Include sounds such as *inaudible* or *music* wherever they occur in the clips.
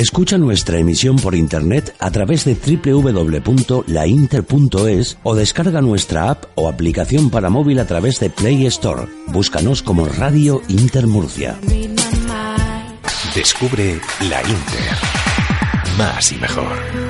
Escucha nuestra emisión por internet a través de www.lainter.es o descarga nuestra app o aplicación para móvil a través de Play Store. Búscanos como Radio Inter Murcia. Descubre la Inter. Más y mejor.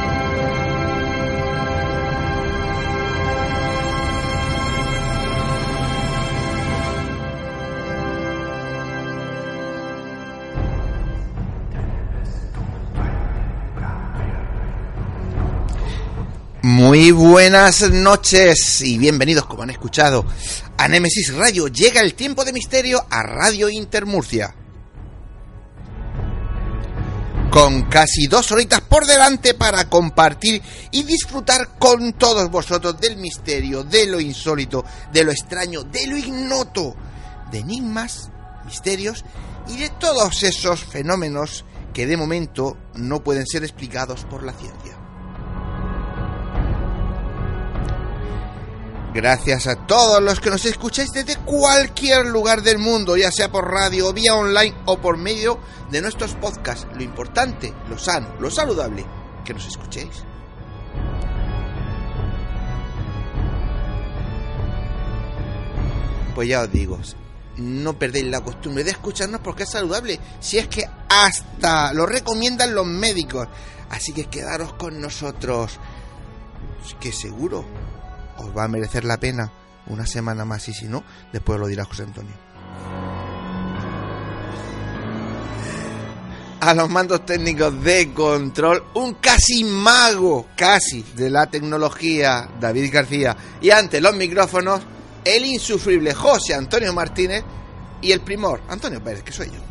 Muy buenas noches y bienvenidos, como han escuchado, a Nemesis Radio. Llega el tiempo de misterio a Radio Intermurcia. Con casi dos horitas por delante para compartir y disfrutar con todos vosotros del misterio, de lo insólito, de lo extraño, de lo ignoto, de enigmas, misterios y de todos esos fenómenos que de momento no pueden ser explicados por la ciencia. Gracias a todos los que nos escucháis desde cualquier lugar del mundo, ya sea por radio, vía online o por medio de nuestros podcasts. Lo importante, lo sano, lo saludable, que nos escuchéis. Pues ya os digo, no perdéis la costumbre de escucharnos porque es saludable. Si es que hasta lo recomiendan los médicos. Así que quedaros con nosotros. Que seguro os va a merecer la pena una semana más y si no, después lo dirá José Antonio. A los mandos técnicos de control, un casi mago, casi, de la tecnología, David García. Y ante los micrófonos, el insufrible José Antonio Martínez y el primor, Antonio Pérez, que soy yo.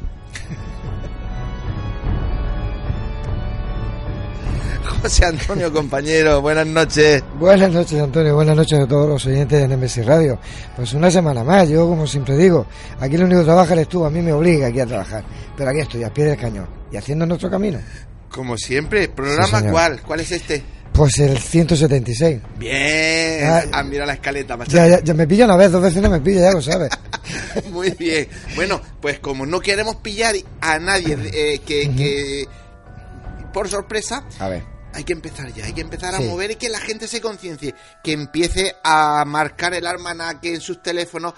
*laughs* José Antonio, compañero, buenas noches. Buenas noches, Antonio, buenas noches a todos los oyentes de NMS Radio. Pues una semana más, yo como siempre digo, aquí lo único que trabaja eres tú, a mí me obliga aquí a trabajar, pero aquí estoy, a pie del cañón, y haciendo nuestro camino. Como siempre, ¿programa cuál? ¿Cuál es este? Pues el 176. Bien. Ah, ah, mira la escaleta, macho. Ya, ya, me pilla una vez, dos veces no me pilla, ya lo sabes. *laughs* Muy bien. Bueno, pues como no queremos pillar a nadie eh, que, que, por sorpresa, a ver hay que empezar ya, hay que empezar a mover y que la gente se conciencie, que empiece a marcar el almanaque en sus teléfonos.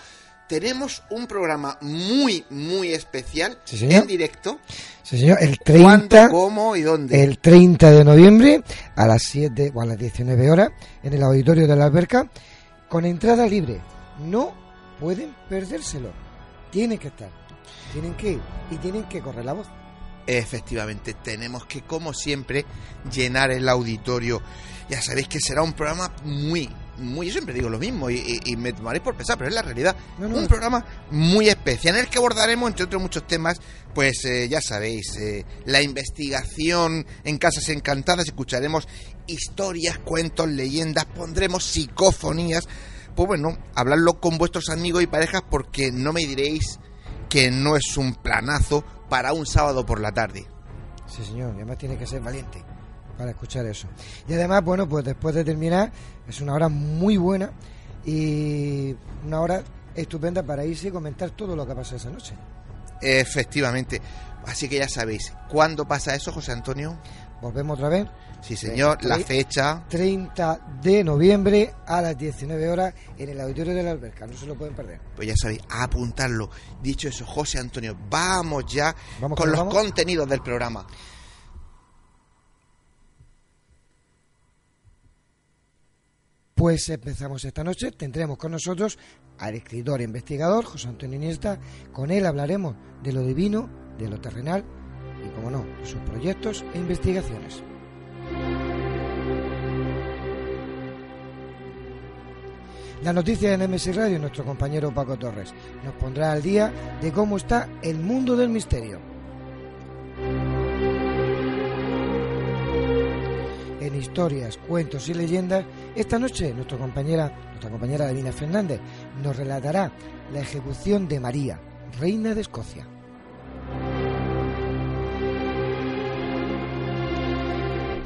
Tenemos un programa muy, muy especial en directo. Sí, señor. El 30. cómo y dónde? El 30 de noviembre a las 7 o a las 19 horas en el auditorio de la alberca con entrada libre. No pueden perdérselo. Tienen que estar. Tienen que ir y tienen que correr la voz. Efectivamente, tenemos que, como siempre, llenar el auditorio. Ya sabéis que será un programa muy, muy, yo siempre digo lo mismo y, me tomaréis por pesar, pero es la realidad. un programa muy especial en el que abordaremos, entre otros muchos temas, pues eh, ya sabéis, eh, la investigación en Casas Encantadas, escucharemos historias, cuentos, leyendas, pondremos psicofonías. Pues bueno, hablarlo con vuestros amigos y parejas porque no me diréis que no es un planazo para un sábado por la tarde. Sí, señor, y además tiene que ser valiente para escuchar eso. Y además, bueno, pues después de terminar, es una hora muy buena y una hora estupenda para irse y comentar todo lo que ha pasado esa noche. Efectivamente. Así que ya sabéis, ¿cuándo pasa eso, José Antonio? Volvemos otra vez. Sí, señor, la fecha. 30 de noviembre a las 19 horas en el auditorio de la alberca. No se lo pueden perder. Pues ya sabéis, a apuntarlo. Dicho eso, José Antonio, vamos ya Vamos con los vamos. contenidos del programa. Pues empezamos esta noche. Tendremos con nosotros al escritor e investigador José Antonio Iniesta. Con él hablaremos de lo divino, de lo terrenal y, como no, de sus proyectos e investigaciones. La noticia de Nemesis Radio, nuestro compañero Paco Torres, nos pondrá al día de cómo está el mundo del misterio. En historias, cuentos y leyendas, esta noche nuestra compañera, nuestra compañera Davina Fernández nos relatará la ejecución de María, reina de Escocia.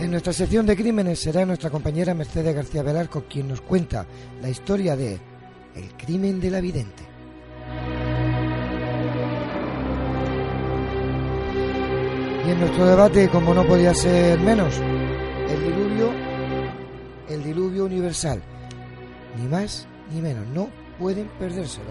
En nuestra sección de crímenes será nuestra compañera Mercedes García Velarco quien nos cuenta la historia de El crimen de la vidente. Y en nuestro debate, como no podía ser menos, el diluvio, el diluvio universal. Ni más ni menos, no pueden perdérselo.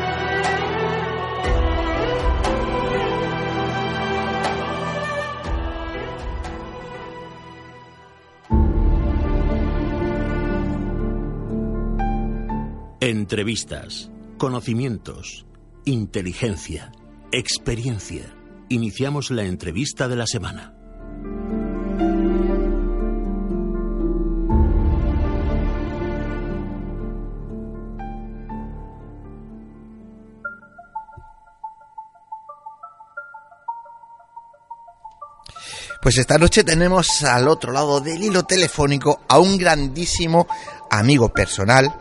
Entrevistas, conocimientos, inteligencia, experiencia. Iniciamos la entrevista de la semana. Pues esta noche tenemos al otro lado del hilo telefónico a un grandísimo amigo personal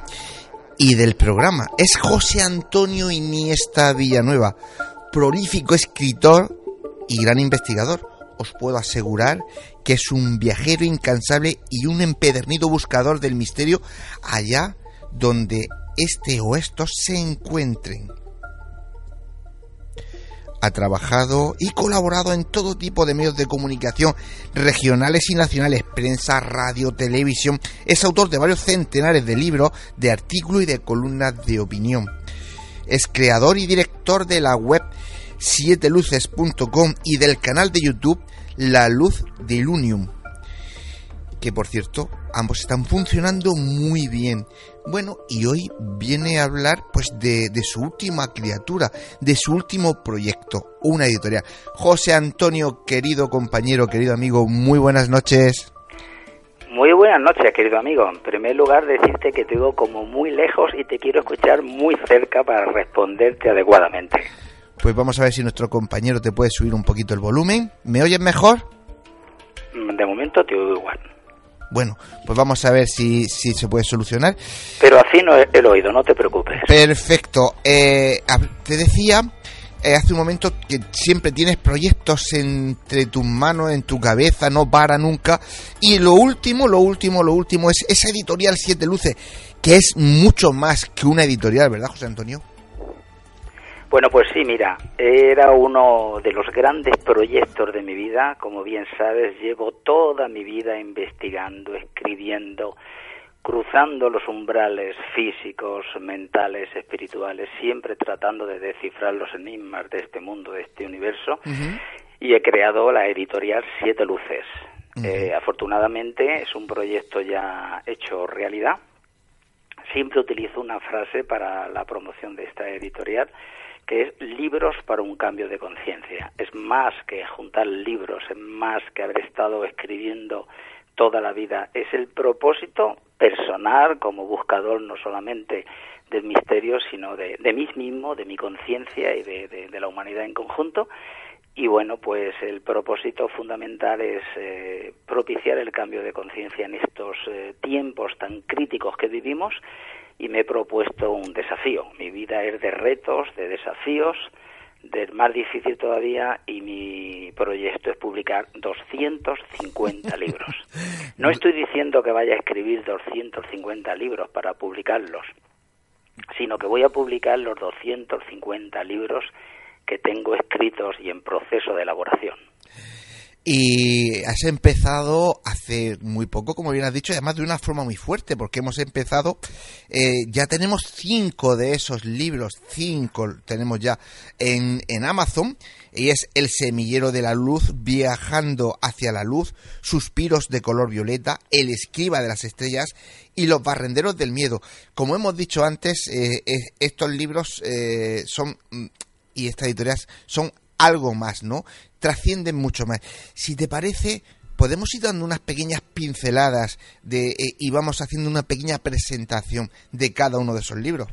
y del programa. Es José Antonio Iniesta Villanueva, prolífico escritor y gran investigador. Os puedo asegurar que es un viajero incansable y un empedernido buscador del misterio allá donde este o estos se encuentren. Ha trabajado y colaborado en todo tipo de medios de comunicación regionales y nacionales, prensa, radio, televisión. Es autor de varios centenares de libros, de artículos y de columnas de opinión. Es creador y director de la web sieteluces.com y del canal de YouTube La Luz de Ilunium. Que por cierto, ambos están funcionando muy bien. Bueno, y hoy viene a hablar pues de, de su última criatura, de su último proyecto, una editorial. José Antonio, querido compañero, querido amigo, muy buenas noches. Muy buenas noches, querido amigo. En primer lugar, decirte que te digo como muy lejos y te quiero escuchar muy cerca para responderte adecuadamente. Pues vamos a ver si nuestro compañero te puede subir un poquito el volumen. ¿Me oyes mejor? De momento te oigo igual. Bueno, pues vamos a ver si, si se puede solucionar. Pero así no he el oído, no te preocupes. Perfecto. Eh, te decía eh, hace un momento que siempre tienes proyectos entre tus manos, en tu cabeza, no para nunca. Y lo último, lo último, lo último es esa editorial Siete Luces, que es mucho más que una editorial, ¿verdad, José Antonio? Bueno, pues sí, mira, era uno de los grandes proyectos de mi vida. Como bien sabes, llevo toda mi vida investigando, escribiendo, cruzando los umbrales físicos, mentales, espirituales, siempre tratando de descifrar los enigmas de este mundo, de este universo. Y he creado la editorial Siete Luces. Eh, afortunadamente es un proyecto ya hecho realidad. Siempre utilizo una frase para la promoción de esta editorial que es libros para un cambio de conciencia. Es más que juntar libros, es más que haber estado escribiendo toda la vida. Es el propósito personal como buscador no solamente del misterio, sino de, mí mismo, de mi conciencia y de, la humanidad en conjunto. Y bueno, pues el propósito fundamental es eh, propiciar el cambio de conciencia en estos eh, tiempos tan críticos que vivimos y me he propuesto un desafío. Mi vida es de retos, de desafíos, del más difícil todavía y mi proyecto es publicar 250 *laughs* libros. No estoy diciendo que vaya a escribir 250 libros para publicarlos, sino que voy a publicar los 250 libros que tengo escritos y en proceso de elaboración. Y has empezado hace muy poco, como bien has dicho, además de una forma muy fuerte, porque hemos empezado, eh, ya tenemos cinco de esos libros, cinco tenemos ya en, en Amazon, y es El semillero de la luz, Viajando hacia la luz, Suspiros de color violeta, El escriba de las estrellas y Los barrenderos del miedo. Como hemos dicho antes, eh, estos libros eh, son, mm, y estas editoriales son algo más, ¿no? Trascienden mucho más. Si te parece, podemos ir dando unas pequeñas pinceladas de, eh, y vamos haciendo una pequeña presentación de cada uno de esos libros.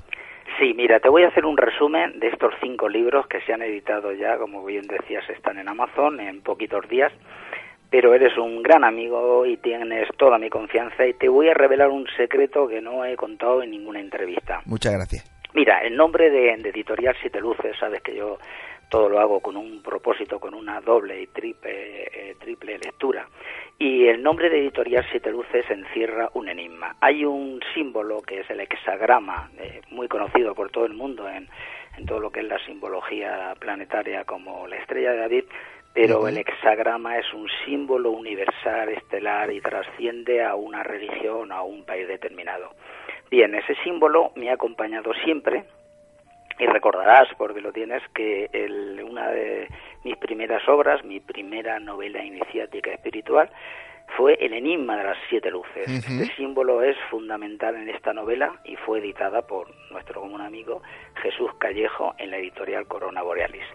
Sí, mira, te voy a hacer un resumen de estos cinco libros que se han editado ya, como bien decías, están en Amazon en poquitos días, pero eres un gran amigo y tienes toda mi confianza y te voy a revelar un secreto que no he contado en ninguna entrevista. Muchas gracias. Mira, el nombre de, de Editorial Siete Luces, sabes que yo todo lo hago con un propósito, con una doble y triple, eh, triple lectura. Y el nombre de Editorial Siete Luces encierra un enigma. Hay un símbolo que es el hexagrama, eh, muy conocido por todo el mundo en, en, todo lo que es la simbología planetaria como la estrella de David, pero el hexagrama es un símbolo universal, estelar y trasciende a una religión, a un país determinado. Bien, ese símbolo me ha acompañado siempre y recordarás, porque lo tienes, que el, una de mis primeras obras, mi primera novela iniciática espiritual, fue El Enigma de las Siete Luces. Este símbolo es fundamental en esta novela y fue editada por nuestro común amigo Jesús Callejo en la editorial Corona Borealis.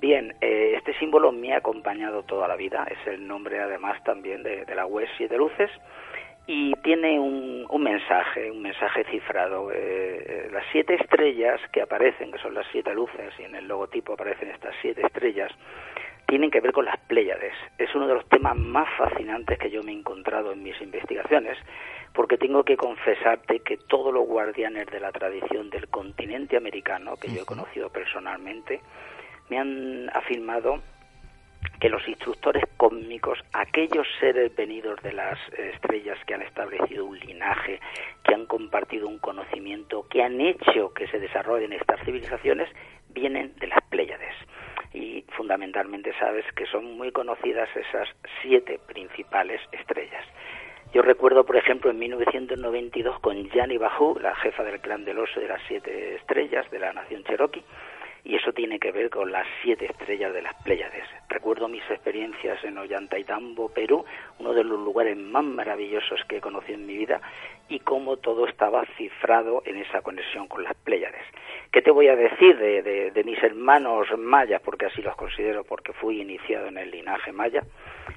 Bien, eh, este símbolo me ha acompañado toda la vida, es el nombre además también de, de la web Siete Luces y tiene un, un, mensaje, un mensaje cifrado. Eh, eh, las siete estrellas que aparecen, que son las siete luces, y en el logotipo aparecen estas siete estrellas, tienen que ver con las Pléyades. Es uno de los temas más fascinantes que yo me he encontrado en mis investigaciones, porque tengo que confesarte que todos los guardianes de la tradición del continente americano, que yo he conocido personalmente, me han afirmado que los instructores cósmicos, aquellos seres venidos de las estrellas que han establecido un linaje, que han compartido un conocimiento, que han hecho que se desarrollen estas civilizaciones, vienen de las Pléyades. Y fundamentalmente sabes que son muy conocidas esas siete principales estrellas. Yo recuerdo, por ejemplo, en 1992 con Yani Bahu, la jefa del clan del oso de las siete estrellas de la nación cherokee, y eso tiene que ver con las siete estrellas de las Pléyades. Recuerdo mis experiencias en Ollantaytambo, Perú, uno de los lugares más maravillosos que he conocido en mi vida, y cómo todo estaba cifrado en esa conexión con las Pléyades. ¿Qué te voy a decir de, de, mis hermanos mayas? Porque así los considero, porque fui iniciado en el linaje maya,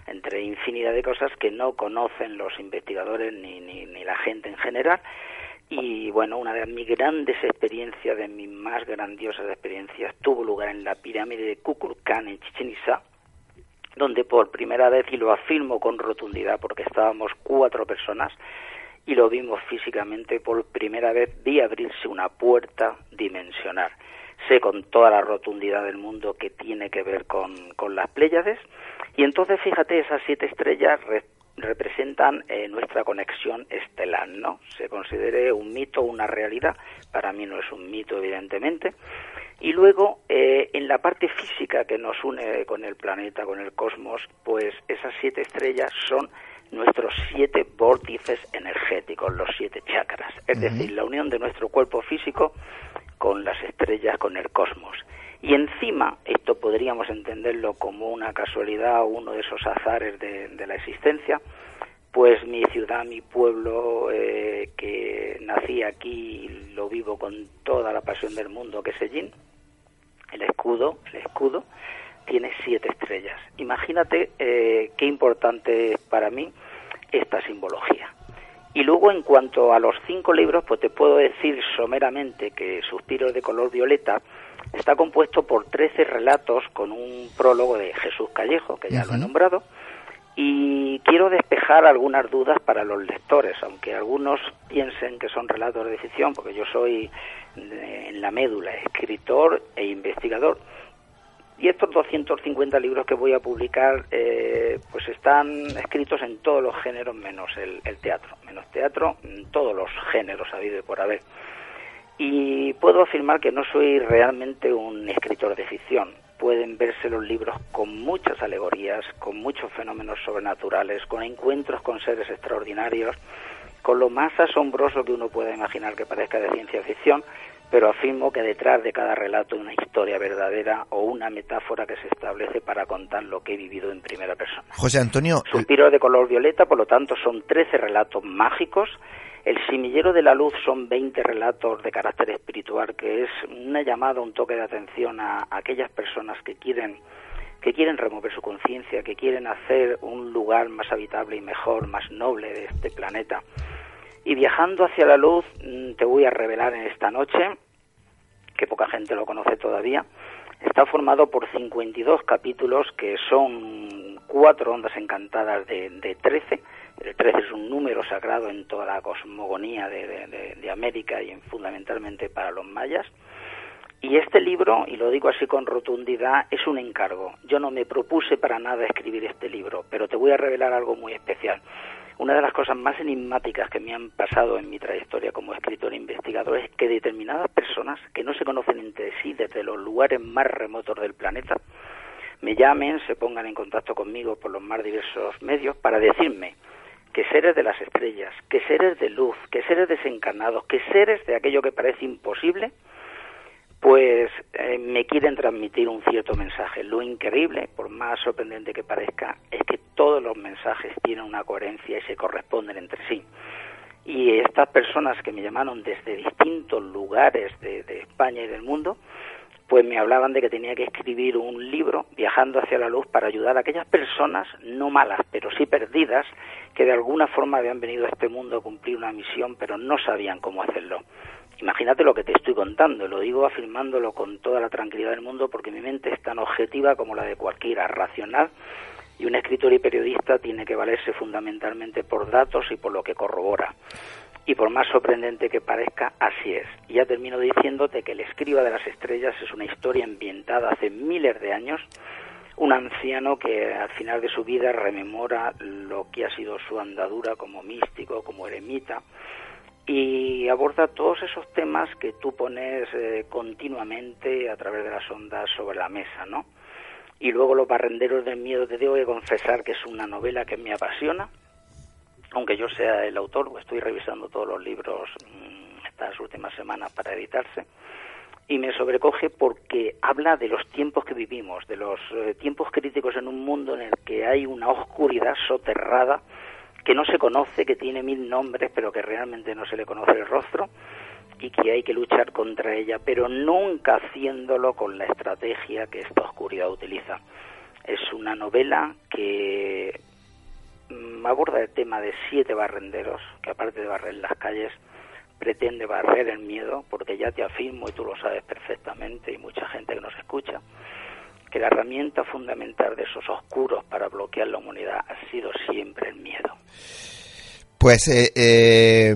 entre infinidad de cosas que no conocen los investigadores ni, ni, ni la gente en general y bueno, una de mis grandes experiencias, de mis más grandiosas experiencias, tuvo lugar en la pirámide de Kukulcán en Chichen Itza, donde por primera vez, y lo afirmo con rotundidad porque estábamos cuatro personas y lo vimos físicamente, por primera vez vi abrirse una puerta dimensional. Sé con toda la rotundidad del mundo que tiene que ver con, con las Pléyades y entonces fíjate, esas siete estrellas representan eh, nuestra conexión estelar, ¿no? Se considere un mito o una realidad, para mí no es un mito, evidentemente, Y luego, eh, en la parte física que nos une con el planeta, con el cosmos, pues esas siete estrellas son nuestros siete vórtices energéticos, los siete chakras, es decir, la unión de nuestro cuerpo físico con las estrellas, con el cosmos. Y encima, esto podríamos entenderlo como una casualidad o uno de esos azares de, la existencia, pues mi ciudad, mi pueblo, eh, que nací aquí y lo vivo con toda la pasión del mundo, que es Ellín, el escudo, el escudo tiene siete estrellas. Imagínate eh, qué importante es para mí esta simbología. Y luego, en cuanto a los cinco libros, pues te puedo decir someramente que Suspiros de color violeta está compuesto por trece relatos con un prólogo de Jesús Callejo, que ya lo he nombrado, y quiero despejar algunas dudas para los lectores, aunque algunos piensen que son relatos de ficción, porque yo soy eh, en la médula escritor e investigador. Y estos 250 libros que voy a publicar, eh, pues están escritos en todos los géneros menos el, el teatro, menos teatro, en todos los géneros habido y por haber. Y puedo afirmar que no soy realmente un escritor de ficción pueden verse los libros con muchas alegorías, con muchos fenómenos sobrenaturales, con encuentros con seres extraordinarios, con lo más asombroso que uno pueda imaginar que parezca de ciencia ficción, pero afirmo que detrás de cada relato hay una historia verdadera o una metáfora que se establece para contar lo que he vivido en primera persona. José Antonio. Suspiro de color violeta, por lo tanto, son 13 relatos mágicos el Simillero de la Luz son 20 relatos de carácter espiritual, que es una llamada, un toque de atención a, aquellas personas que quieren que quieren remover su conciencia, que quieren hacer un lugar más habitable y mejor, más noble de este planeta. Y viajando hacia la luz, mm, te voy a revelar en esta noche, que poca gente lo conoce todavía, está formado por 52 capítulos que son cuatro ondas encantadas de, de 13 el 13 es un número sagrado en toda la cosmogonía de, América y fundamentalmente para los mayas. Y este libro, y lo digo así con rotundidad, es un encargo. Yo no me propuse para nada escribir este libro, pero te voy a revelar algo muy especial. Una de las cosas más enigmáticas que me han pasado en mi trayectoria como escritor e investigador es que determinadas personas que no se conocen entre sí desde los lugares más remotos del planeta me llamen, se pongan en contacto conmigo por los más diversos medios para decirme que seres de las estrellas, que seres de luz, que seres desencarnados, que seres de aquello que parece imposible, pues eh, me quieren transmitir un cierto mensaje. Lo increíble, por más sorprendente que parezca, es que todos los mensajes tienen una coherencia y se corresponden entre sí. Y estas personas que me llamaron desde distintos lugares de España y del mundo, pues me hablaban de que tenía que escribir un libro viajando hacia la luz para ayudar a aquellas personas no malas, pero sí perdidas, que de alguna forma habían venido a este mundo a cumplir una misión, pero no sabían cómo hacerlo. Imagínate lo que te estoy contando, lo digo afirmándolo con toda la tranquilidad del mundo porque mi mente es tan objetiva como la de cualquiera, racional, y un escritor y periodista tiene que valerse fundamentalmente por datos y por lo que corrobora y por más sorprendente que parezca, así es. Y ya termino diciéndote que El escriba de las estrellas es una historia ambientada hace miles de años, un anciano que al final de su vida rememora lo que ha sido su andadura como místico, como eremita, y aborda todos esos temas que tú pones eh, continuamente a través de las ondas sobre la mesa, ¿no? Y luego Los barrenderos del miedo, te debo que confesar que es una novela que me apasiona, aunque yo sea el autor, estoy revisando todos los libros mm, estas últimas semanas para editarse, y me sobrecoge porque habla de los tiempos que vivimos, de los eh, tiempos críticos en un mundo en el que hay una oscuridad soterrada que no se conoce, que tiene mil nombres, pero que realmente no se le conoce el rostro y que hay que luchar contra ella, pero nunca haciéndolo con la estrategia que esta oscuridad utiliza. Es una novela que aborda el tema de siete barrenderos, que aparte de barrer las calles, pretende barrer el miedo, porque ya te afirmo, y tú lo sabes perfectamente, y mucha gente que nos escucha, que la herramienta fundamental de esos oscuros para bloquear la humanidad ha sido siempre el miedo. Pues eh, eh,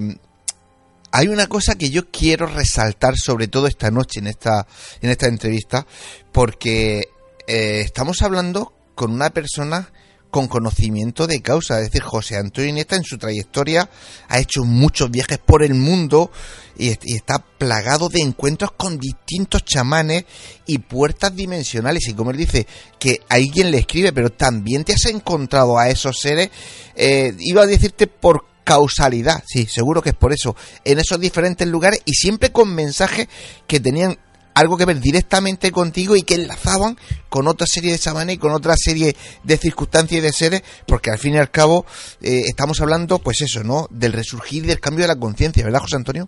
hay una cosa que yo quiero resaltar sobre todo esta noche en esta, en esta entrevista, porque eh, estamos hablando con una persona con conocimiento de causa. Es decir, José Antonio Iniesta en su trayectoria ha hecho muchos viajes por el mundo y, y está plagado de encuentros con distintos chamanes y puertas dimensionales. Y como él dice, que alguien le escribe, pero también te has encontrado a esos seres, eh, iba a decirte por causalidad, sí, seguro que es por eso, en esos diferentes lugares y siempre con mensajes que tenían algo que ver directamente contigo y que enlazaban con otra serie de chamanes y con otra serie de circunstancias y de seres, porque al fin y al cabo eh, estamos hablando, pues eso, ¿no? Del resurgir del cambio de la conciencia, ¿verdad, José Antonio?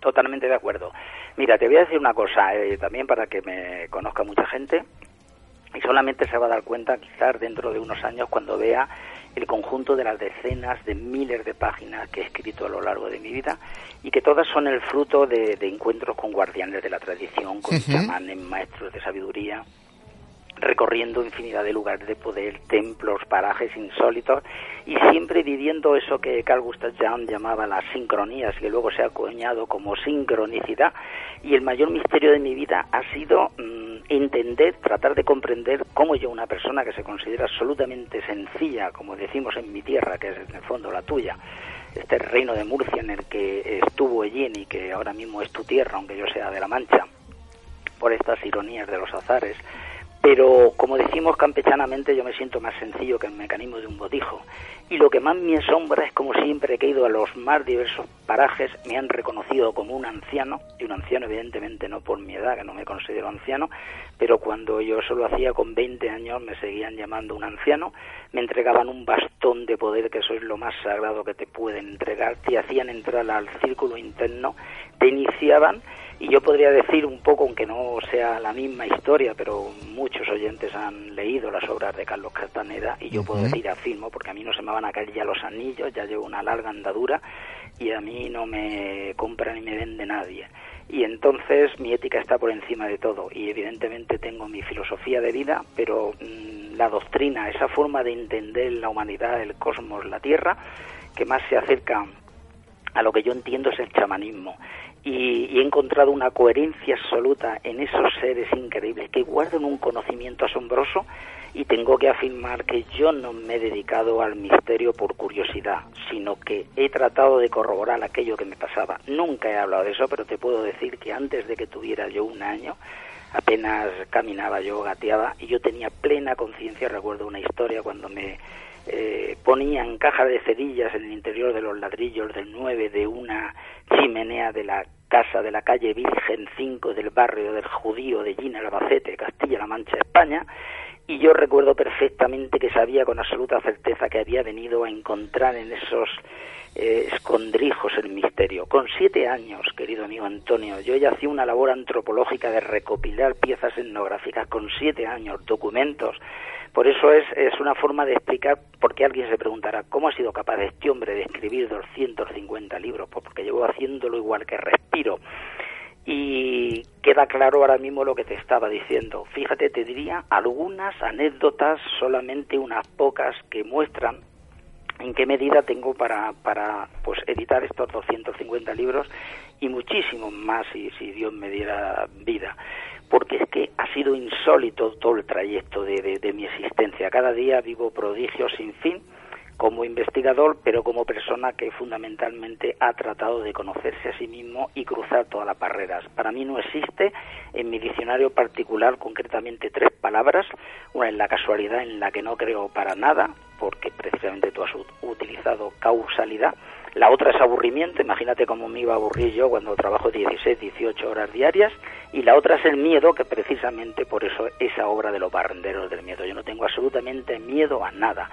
Totalmente de acuerdo. Mira, te voy a decir una cosa, eh, también para que me conozca mucha gente, y solamente se va a dar cuenta quizás dentro de unos años cuando vea el conjunto de las decenas de miles de páginas que he escrito a lo largo de mi vida y que todas son el fruto de, encuentros con guardianes de la tradición, con chamanes, maestros de sabiduría, recorriendo infinidad de lugares de poder, templos, parajes insólitos y siempre viviendo eso que Carl Gustav Jung llamaba las sincronías, que luego se ha acuñado como sincronicidad. Y el mayor misterio de mi vida ha sido mm, entender, tratar de comprender cómo yo, una persona que se considera absolutamente sencilla, como decimos en mi tierra, que es en el fondo la tuya, este reino de Murcia en el que estuvo Ellín y que ahora mismo es tu tierra, aunque yo sea de La Mancha, por estas ironías de los azares, pero como decimos campechanamente, yo me siento más sencillo que el mecanismo de un botijo. Y lo que más me asombra es como siempre que he ido a los más diversos parajes, me han reconocido como un anciano, y un anciano evidentemente no por mi edad, que no me considero anciano, pero cuando yo solo hacía con 20 años me seguían llamando un anciano, me entregaban un bastón de poder, que eso es lo más sagrado que te pueden entregar, te hacían entrar al círculo interno, te iniciaban y yo podría decir un poco, aunque no sea la misma historia, pero muchos oyentes han leído las obras de Carlos Castaneda y yo puedo decir afirmo, porque a mí no se me van a caer ya los anillos, ya llevo una larga andadura y a mí no me compra ni me vende nadie. Y entonces mi ética está por encima de todo y evidentemente tengo mi filosofía de vida, pero mm, la doctrina, esa forma de entender la humanidad, el cosmos, la Tierra, que más se acerca a lo que yo entiendo es el chamanismo y, he encontrado una coherencia absoluta en esos seres increíbles que guardan un conocimiento asombroso y tengo que afirmar que yo no me he dedicado al misterio por curiosidad, sino que he tratado de corroborar aquello que me pasaba. Nunca he hablado de eso, pero te puedo decir que antes de que tuviera yo un año, apenas caminaba yo, gateaba, y yo tenía plena conciencia, recuerdo una historia cuando me eh, ponían cajas de cerillas en el interior de los ladrillos del 9 de una chimenea de la casa de la calle Virgen 5 del barrio del Judío de Gina, Albacete, Castilla-La Mancha, España, y yo recuerdo perfectamente que sabía con absoluta certeza que había venido a encontrar en esos eh, escondrijos el misterio. Con siete años, querido amigo Antonio, yo ya hacía una labor antropológica de recopilar piezas etnográficas con siete años, documentos, por eso es, es una forma de explicar por qué alguien se preguntará cómo ha sido capaz este hombre de escribir 250 libros, pues porque llevo haciéndolo igual que respiro. Y queda claro ahora mismo lo que te estaba diciendo. Fíjate, te diría algunas anécdotas, solamente unas pocas que muestran en qué medida tengo para, para pues editar estos 250 libros y muchísimos más si, si Dios me diera vida porque es que ha sido insólito todo el trayecto de, mi existencia. Cada día vivo prodigios sin fin como investigador, pero como persona que fundamentalmente ha tratado de conocerse a sí mismo y cruzar todas las barreras. Para mí no existe en mi diccionario particular concretamente tres palabras. Una es la casualidad en la que no creo para nada, porque precisamente tú has utilizado causalidad la otra es aburrimiento, imagínate cómo me iba a aburrir yo cuando trabajo 16, 18 horas diarias. Y la otra es el miedo, que precisamente por eso esa obra de los barrenderos del miedo. Yo no tengo absolutamente miedo a nada,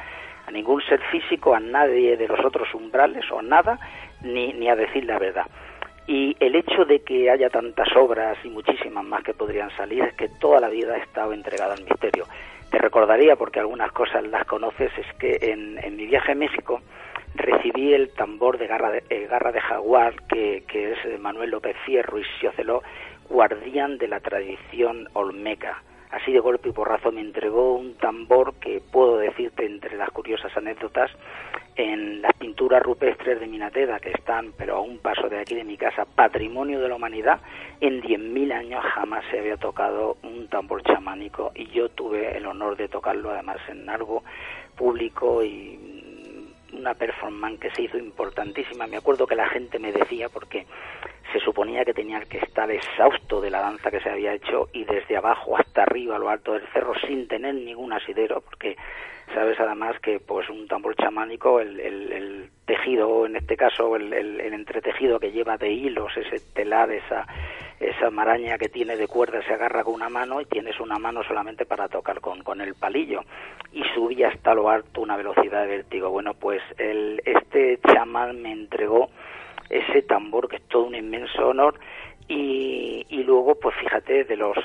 a ningún ser físico, a nadie de los otros umbrales o nada, ni, ni a decir la verdad. Y el hecho de que haya tantas obras y muchísimas más que podrían salir es que toda la vida he estado entregada al misterio. Te recordaría, porque algunas cosas las conoces, es que en, en mi viaje a México, recibí el tambor de garra de, eh, garra de jaguar, que, es Manuel López Fierro y Sioceló, guardián de la tradición olmeca. así de golpe y porrazo me entregó un tambor que puedo decirte entre las curiosas anécdotas en las pinturas rupestres de Minateda que están pero a un paso de aquí de mi casa patrimonio de la humanidad en 10.000 años jamás se había tocado un tambor chamánico y yo tuve el honor de tocarlo además en algo público y una performance que se hizo importantísima. Me acuerdo que la gente me decía, porque se suponía que tenía que estar exhausto de la danza que se había hecho y desde abajo hasta arriba, a lo alto del cerro, sin tener ningún asidero, porque sabes además que pues un tambor chamánico, el, el, tejido, en este caso el, el, entretejido que lleva de hilos, ese telar, esa, esa maraña que tiene de cuerda se agarra con una mano y tienes una mano solamente para tocar con, con el palillo y subía hasta lo alto una velocidad de vértigo. Bueno, pues el, este chamán me entregó ese tambor que es todo un inmenso honor y, y, luego, pues fíjate, de los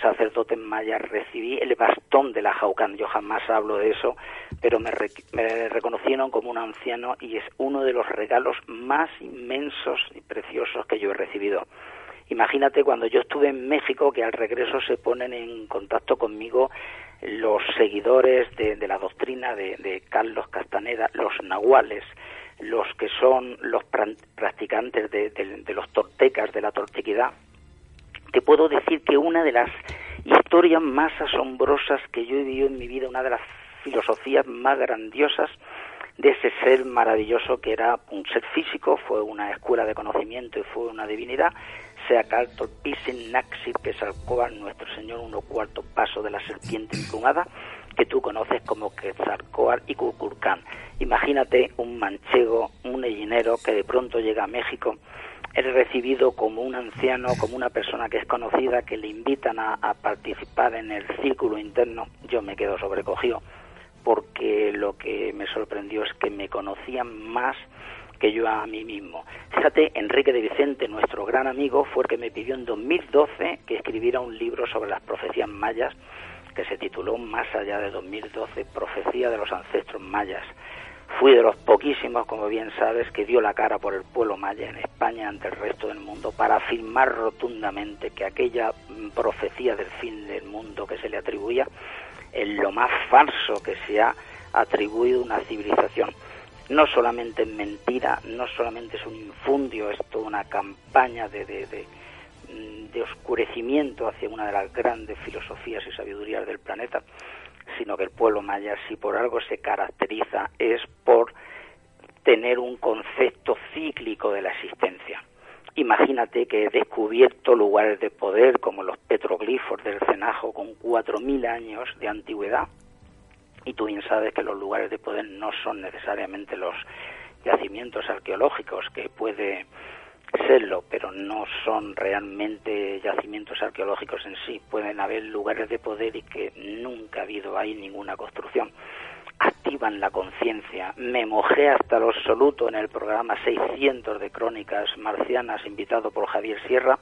sacerdotes mayas recibí el bastón de la Jaucán. Yo jamás hablo de eso, pero me, me, reconocieron como un anciano y es uno de los regalos más inmensos y preciosos que yo he recibido. Imagínate cuando yo estuve en México que al regreso se ponen en contacto conmigo los seguidores de, de la doctrina de, de Carlos Castaneda, los nahuales, los que son los practicantes de, los tortecas, de la tortequidad, te puedo decir que una de las historias más asombrosas que yo he vivido en mi vida, una de las filosofías más grandiosas de ese ser maravilloso que era un ser físico, fue una escuela de conocimiento y fue una divinidad, sea Caltor Pisen Naxi Pesalcoa, nuestro Señor, uno cuarto paso de la serpiente emplumada, que tú conoces como Quetzalcoatl y Cuculcán. Imagínate un manchego, un hellinero que de pronto llega a México, es recibido como un anciano, como una persona que es conocida, que le invitan a, participar en el círculo interno. Yo me quedo sobrecogido porque lo que me sorprendió es que me conocían más que yo a mí mismo. Fíjate, Enrique de Vicente, nuestro gran amigo, fue el que me pidió en 2012 que escribiera un libro sobre las profecías mayas que se tituló Más allá de 2012, Profecía de los Ancestros Mayas. Fui de los poquísimos, como bien sabes, que dio la cara por el pueblo maya en España ante el resto del mundo para afirmar rotundamente que aquella mm, profecía del fin del mundo que se le atribuía es lo más falso que se ha atribuido a una civilización. No solamente es mentira, no solamente es un infundio, es toda una campaña de, de, de Mm, de oscurecimiento hacia una de las grandes filosofías y sabidurías del planeta, sino que el pueblo maya, si por algo se caracteriza, es por tener un concepto cíclico de la existencia. Imagínate que he descubierto lugares de poder como los petroglifos del Cenajo con 4.000 años de antigüedad. Y tú bien sabes que los lugares de poder no son necesariamente los yacimientos arqueológicos que puede serlo, pero no son realmente yacimientos arqueológicos en sí. Pueden haber lugares de poder y que nunca ha habido ahí ninguna construcción. Activan la conciencia. Me mojé hasta lo absoluto en el programa 600 de Crónicas Marcianas, invitado por Javier Sierra,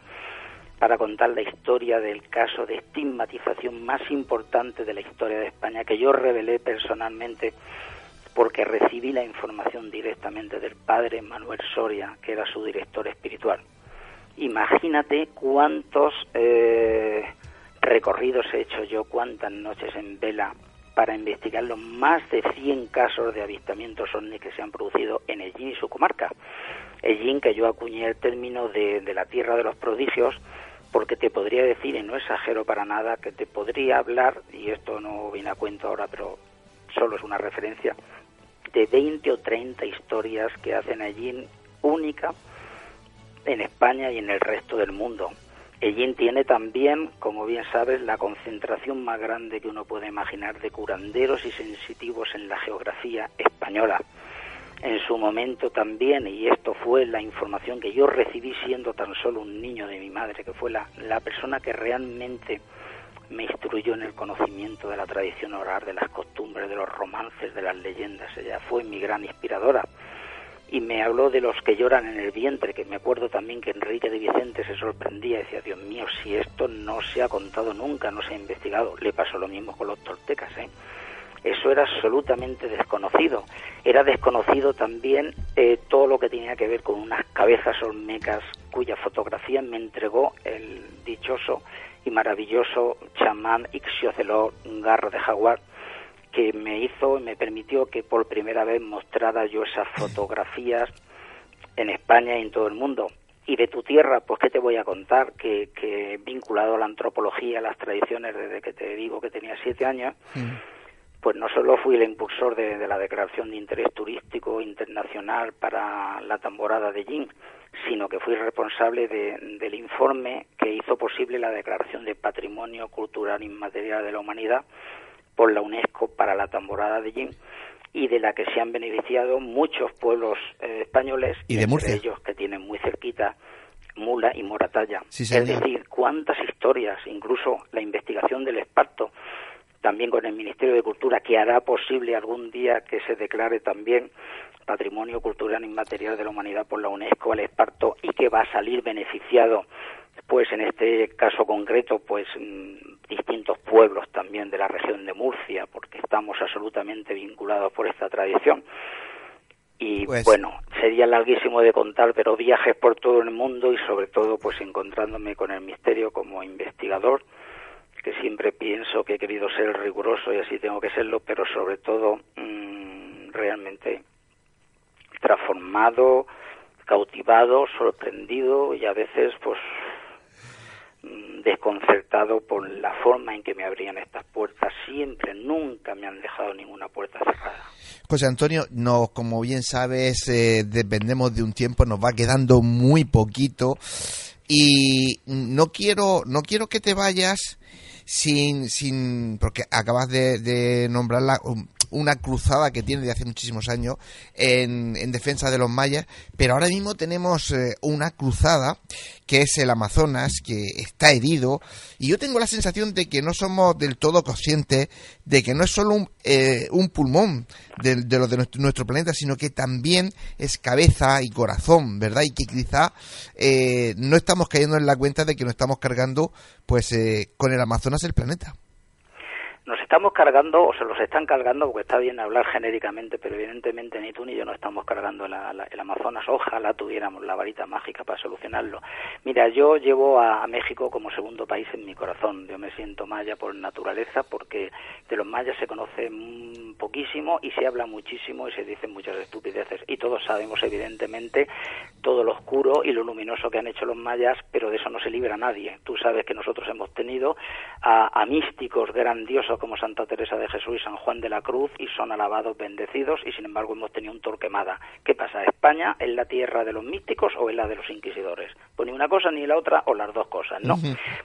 para contar la historia del caso de estigmatización más importante de la historia de España, que yo revelé personalmente porque recibí la información directamente del padre Manuel Soria, que era su director espiritual. Imagínate cuántos eh, recorridos he hecho yo, cuántas noches en vela para investigar los más de 100 casos de avistamientos ovnis que se han producido en Ellín y su comarca. Ellín, que yo acuñé el término de, de la tierra de los prodigios, porque te podría decir, y no exagero para nada, que te podría hablar, y esto no viene a cuento ahora, pero solo es una referencia, de 20 o 30 historias que hacen allí única en España y en el resto del mundo. Ellín tiene también, como bien sabes, la concentración más grande que uno puede imaginar de curanderos y sensitivos en la geografía española. En su momento también, y esto fue la información que yo recibí siendo tan solo un niño de mi madre, que fue la, la persona que realmente me instruyó en el conocimiento de la tradición oral, de las costumbres, de los romances, de las leyendas. Ella fue mi gran inspiradora. Y me habló de los que lloran en el vientre, que me acuerdo también que Enrique de Vicente se sorprendía y decía, Dios mío, si esto no se ha contado nunca, no se ha investigado. Le pasó lo mismo con los toltecas, ¿eh? Eso era absolutamente desconocido. Era desconocido también eh, todo lo que tenía que ver con unas cabezas olmecas cuya fotografía me entregó el dichoso y maravilloso chamán Ixioceló Garro de Jaguar, que me hizo y me permitió que por primera vez mostrara yo esas fotografías en España y en todo el mundo. Y de tu tierra, pues qué te voy a contar, que, que vinculado a la antropología, a las tradiciones desde que te digo que tenía siete años, pues no solo fui el impulsor de, la declaración de interés turístico internacional para la temporada de Yin, sino que fui responsable del informe que hizo posible la declaración de Patrimonio Cultural Inmaterial de la Humanidad por la UNESCO para la temporada de Jin y de la que se han beneficiado muchos pueblos eh, españoles y de Murcia. ellos que tienen muy cerquita Mula y Moratalla. es decir, cuántas historias, incluso la investigación del esparto, también con el Ministerio de Cultura, que hará posible algún día que se declare también Patrimonio Cultural Inmaterial de la Humanidad por la UNESCO al esparto y que va a salir beneficiado pues en este caso concreto, pues mm, distintos pueblos también de la región de Murcia, porque estamos absolutamente vinculados por esta tradición. Y Pues- bueno, sería larguísimo de contar, pero viajes por todo el mundo y sobre todo pues encontrándome con el misterio como investigador, que siempre pienso que he querido ser riguroso y así tengo que serlo, pero sobre todo mm, realmente transformado, cautivado, sorprendido y a veces pues mm, desconcertado por la forma en que me abrían estas puertas. Siempre, nunca me han dejado ninguna puerta cerrada. José Antonio, no, como bien sabes, eh, dependemos de un tiempo, nos va quedando muy poquito y no quiero, no quiero que te vayas sin, sin, porque acabas de, de nombrar la- um, una cruzada que tiene de hace muchísimos años en, en defensa de los mayas, pero ahora mismo tenemos eh, una cruzada que es el Amazonas, que está herido, y yo tengo la sensación de que no somos del todo conscientes de que no es solo un, eh, un pulmón de, de lo de nuestro, nuestro planeta, sino que también es cabeza y corazón, ¿verdad? Y que quizá eh, no estamos cayendo en la cuenta de que nos estamos cargando, pues, eh, con el Amazonas el planeta. Nos estamos cargando, o se los están cargando, porque está bien hablar genéricamente, pero evidentemente ni tú ni yo no estamos cargando la- el Amazonas. Ojalá tuviéramos la varita mágica para solucionarlo. Mira, yo llevo a, México como segundo país en mi corazón. Yo me siento maya por naturaleza, porque de los mayas se conoce poquísimo y se habla muchísimo y se dicen muchas estupideces. Y todos sabemos, evidentemente, todo lo oscuro y lo luminoso que han hecho los mayas, pero de eso no se libra nadie. Tú sabes que nosotros hemos tenido a místicos grandiosos como Santa Teresa de Jesús y San Juan de la Cruz y son alabados, bendecidos y sin embargo hemos tenido un Torquemada. ¿Qué pasa? ¿España es la tierra de los místicos o es la de los inquisidores? Pues ni una cosa ni la otra o las dos cosas, ¿no?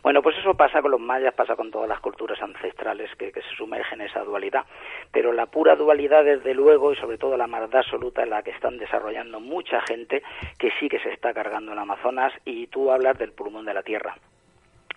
Bueno, pues eso pasa con los mayas, pasa con todas las culturas ancestrales que, que se sumergen en esa dualidad. Pero la pura dualidad, desde luego, y sobre todo la maldad absoluta, es la que están desarrollando mucha gente que sí que se está cargando en Amazonas y tú hablas del pulmón de la tierra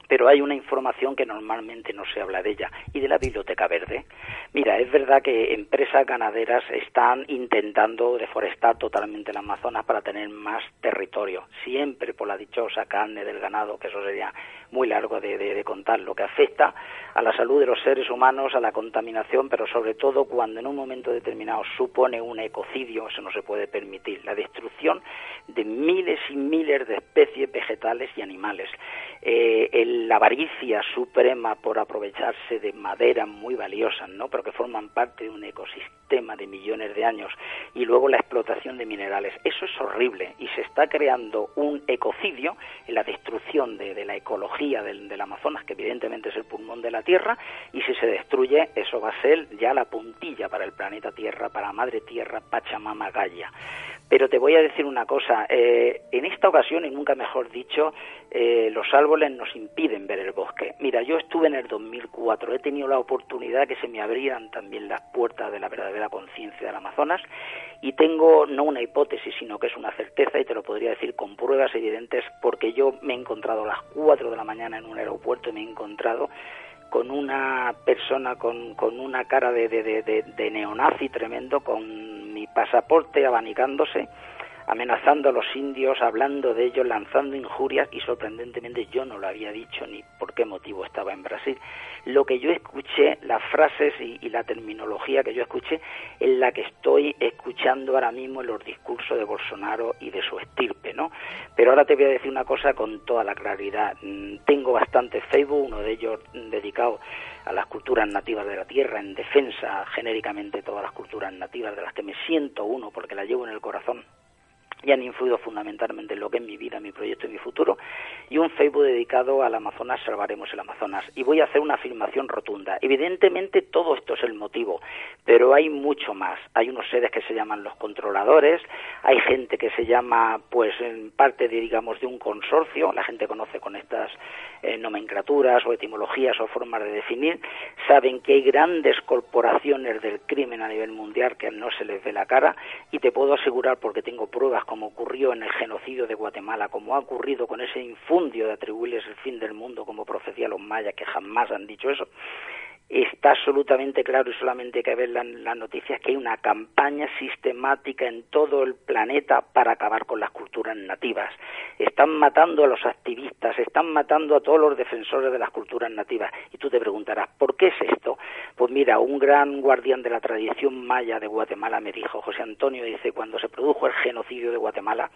pero hay una información que normalmente no se habla de ella y de la biblioteca verde. Mira, es verdad que empresas ganaderas están intentando deforestar totalmente el Amazonas para tener más territorio, siempre por la dichosa carne del ganado, que eso sería muy largo de, de- contar, lo que afecta a la salud de los seres humanos, a la contaminación, pero sobre todo cuando en un momento determinado supone un ecocidio, eso no se puede permitir, la destrucción de miles y miles de especies vegetales y animales. Eh, la avaricia suprema por aprovecharse de maderas muy valiosas, ¿no? pero que forman parte de un ecosistema de millones de años, y luego la explotación de minerales. Eso es horrible y se está creando un ecocidio en la destrucción de, la ecología del, del Amazonas, que evidentemente es el pulmón de la Tierra, y si se destruye, eso va a ser ya la puntilla para el planeta Tierra, para Madre Tierra, Pachamama Gaia. Pero te voy a decir una cosa, eh, en esta ocasión, y nunca mejor dicho, eh, los árboles nos impiden ver el bosque. Mira, yo estuve en el 2004, he tenido la oportunidad que se me abrieran también las puertas de la verdadera conciencia del Amazonas y tengo no una hipótesis, sino que es una certeza y te lo podría decir con pruebas evidentes porque yo me he encontrado a las 4 de la mañana en un aeropuerto y me he encontrado con una persona con, con una cara de, de, de, de- neonazi tremendo, con mi pasaporte abanicándose, amenazando a los indios, hablando de ellos, lanzando injurias y sorprendentemente yo no lo había dicho ni por qué motivo estaba en Brasil. Lo que yo escuché, las frases y, la terminología que yo escuché, es la que estoy escuchando ahora mismo en los discursos de Bolsonaro y de su estirpe, ¿no? Pero ahora te voy a decir una cosa con toda la claridad. Mm, Tengo bastante Facebook, uno de ellos dedicado a las culturas nativas de la tierra, en defensa genéricamente de todas las culturas nativas de las que me siento uno porque las llevo en el corazón y han influido fundamentalmente en lo que es mi vida, mi proyecto y mi futuro, y un Facebook dedicado al Amazonas, Salvaremos el Amazonas. Y voy a hacer una afirmación rotunda. Evidentemente todo esto es el motivo, pero hay mucho más. Hay unos seres que se llaman los controladores, hay gente que se llama, pues, en parte, de, digamos, de un consorcio, la gente conoce con estas eh, nomenclaturas o etimologías o formas de definir, saben que hay grandes corporaciones del crimen a nivel mundial que no se les ve la cara, y te puedo asegurar, porque tengo pruebas como ocurrió en el genocidio de Guatemala, como ha ocurrido con ese infundio de atribuirles el fin del mundo como profecía a los mayas, que jamás han dicho eso, está absolutamente claro y solamente hay que ver las la noticias que hay una campaña sistemática en todo el planeta para acabar con las culturas nativas. Están matando a los activistas, están matando a todos los defensores de las culturas nativas. Y tú te preguntarás, ¿por qué es esto? Pues mira, un gran guardián de la tradición maya de Guatemala me dijo, José Antonio dice, cuando se produjo el genocidio de Guatemala,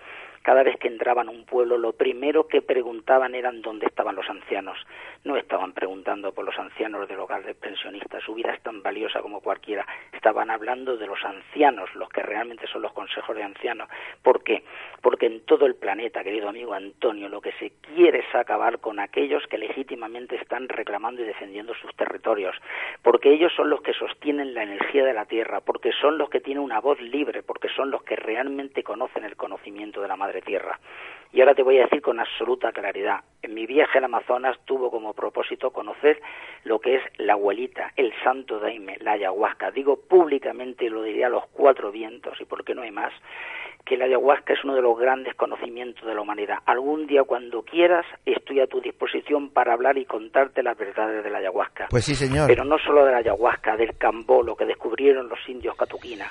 cada vez que entraban a un pueblo, lo primero que preguntaban eran dónde estaban los ancianos. No estaban preguntando por los ancianos del hogar de pensionistas, su vida es tan valiosa como cualquiera. Estaban hablando de los ancianos, los que realmente son los consejos de ancianos. ¿Por qué? Porque en todo el planeta, querido amigo Antonio, lo que se quiere es acabar con aquellos que legítimamente están reclamando y defendiendo sus territorios, porque ellos son los que sostienen la energía de la tierra, porque son los que tienen una voz libre, porque son los que realmente conocen el conocimiento de la madre tierra. Y ahora te voy a decir con absoluta claridad, en mi viaje al Amazonas tuvo como propósito conocer lo que es la abuelita, el santo daime, la ayahuasca. Digo públicamente y lo diría a los cuatro vientos, y porque no hay más, que la ayahuasca es uno de los grandes conocimientos de la humanidad. Algún día, cuando quieras, estoy a tu disposición para hablar y contarte las verdades de la ayahuasca. Pues sí, señor. Pero no solo de la ayahuasca, del cambó, lo que descubrieron los indios catuquina,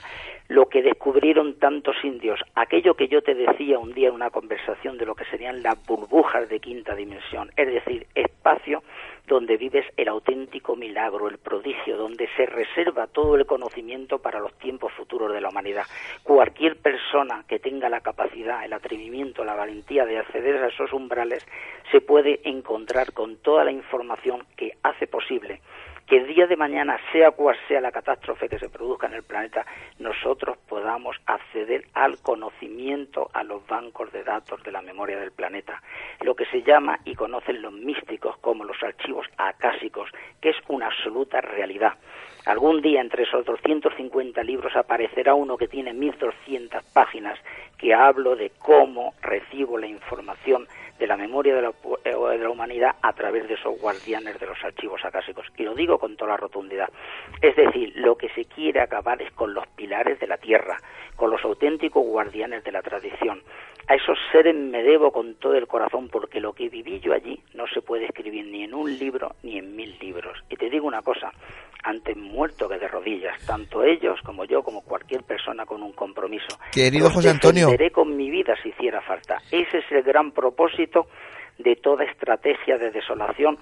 lo que descubrieron tantos indios, aquello que yo te decía un día en una conversación de lo que serían las burbujas de quinta dimensión, es decir, espacio donde vives el auténtico milagro, el prodigio, donde se reserva todo el conocimiento para los tiempos futuros de la humanidad. Cualquier persona que tenga la capacidad, el atrevimiento, la valentía de acceder a esos umbrales, se puede encontrar con toda la información que hace posible que día de mañana, sea cual sea la catástrofe que se produzca en el planeta, nosotros podamos acceder al conocimiento, a los bancos de datos de la memoria del planeta, lo que se llama y conocen los místicos como los archivos acásicos, que es una absoluta realidad. Algún día entre esos 250 libros aparecerá uno que tiene 1200 páginas que hablo de cómo recibo la información de la memoria de la, de la, humanidad a través de esos guardianes de los archivos acásicos. Y lo digo con toda la rotundidad. Es decir, lo que se quiere acabar es con los pilares de la tierra, con los auténticos guardianes de la tradición. A esos seres me debo con todo el corazón porque lo que viví yo allí no se puede escribir ni en un libro ni en mil libros. Y te digo una cosa, antes muerto que de rodillas, tanto ellos como yo, como cualquier persona con un compromiso. Querido José Antonio. con mi vida si hiciera falta. Ese es el gran propósito de toda estrategia de desolación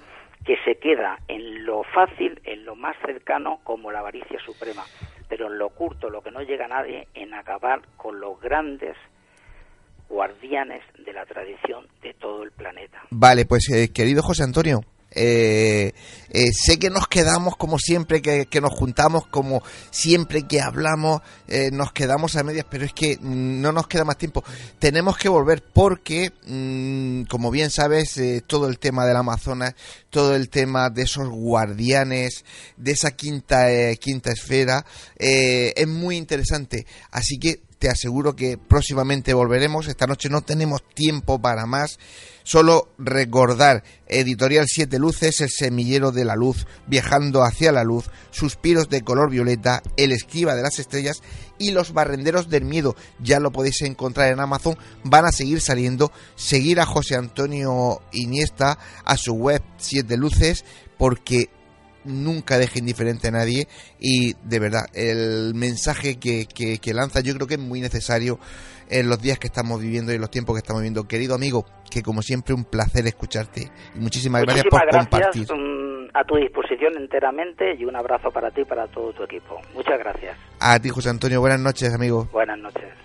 que se queda en lo fácil, en lo más cercano, como la avaricia suprema, pero en lo curto, lo que no llega a nadie, en acabar con los grandes guardianes de la tradición de todo el planeta. Vale, pues eh, querido José Antonio, eh, eh, sé que nos quedamos como siempre que, nos juntamos, como siempre que hablamos, eh, nos quedamos a medias, pero es que no nos queda más tiempo. Tenemos que volver porque, mmm, como bien sabes, todo el tema del Amazonas, todo el tema de esos guardianes, de esa quinta, quinta esfera, es muy interesante. Así que te aseguro que próximamente volveremos. Esta noche no tenemos tiempo para más. Solo recordar, Editorial Siete Luces, El Semillero de la Luz, Viajando hacia la Luz, Suspiros de color violeta, El Esquiva de las Estrellas y Los Barrenderos del Miedo. Ya lo podéis encontrar en Amazon, van a seguir saliendo. Seguir a José Antonio Iniesta, a su web Siete Luces, porque nunca deje indiferente a nadie y de verdad el mensaje que, que, que lanza yo creo que es muy necesario en los días que estamos viviendo y en los tiempos que estamos viviendo. Querido amigo, que como siempre un placer escucharte y muchísimas, gracias por compartir. Mm, a tu disposición enteramente y un abrazo para ti y para todo tu equipo. Muchas gracias. A ti, José Antonio. Buenas noches, amigo. Buenas noches.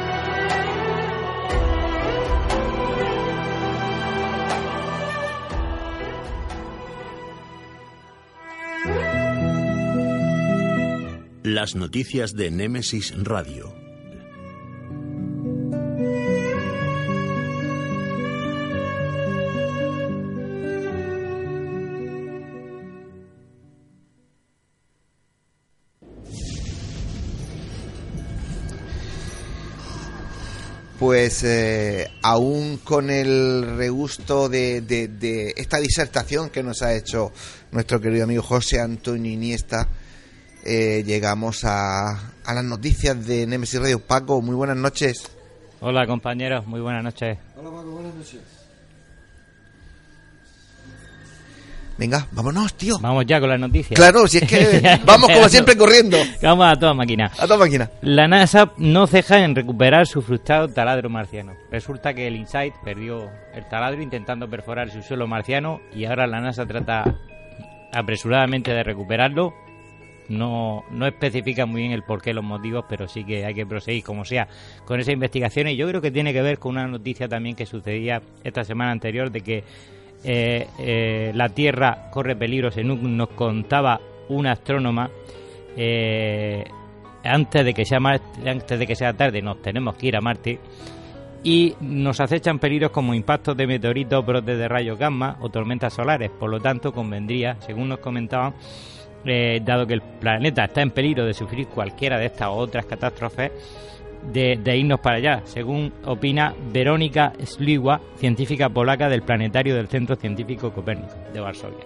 Las noticias de Némesis Radio. Pues eh, aún con el regusto de, de, de esta disertación que nos ha hecho nuestro querido amigo José Antonio Iniesta, eh, llegamos a, a, las noticias de Nemesis Radio. Paco, muy buenas noches. Hola compañeros, muy buenas noches. Hola Paco, buenas noches. Venga, vámonos, tío. Vamos ya con las noticias. Claro, si es que *laughs* vamos como siempre corriendo. Vamos a toda máquina. A toda máquina. La NASA no ceja en recuperar su frustrado taladro marciano. Resulta que el InSight perdió el taladro intentando perforar su suelo marciano y ahora la NASA trata apresuradamente de recuperarlo no, no especifica muy bien el porqué, los motivos, pero sí que hay que proseguir como sea con esa investigación. Y yo creo que tiene que ver con una noticia también que sucedía esta semana anterior de que eh, eh, la Tierra corre peligro, según nos contaba una astrónoma. Eh, antes de que sea antes de que sea tarde nos tenemos que ir a Marte y nos acechan peligros como impactos de meteoritos, brotes de rayos gamma o tormentas solares. Por lo tanto, convendría, según nos comentaban, eh, dado que el planeta está en peligro de sufrir cualquiera de estas otras catástrofes, de, de, irnos para allá, según opina Verónica Sliwa, científica polaca del planetario del Centro Científico Copérnico de Varsovia.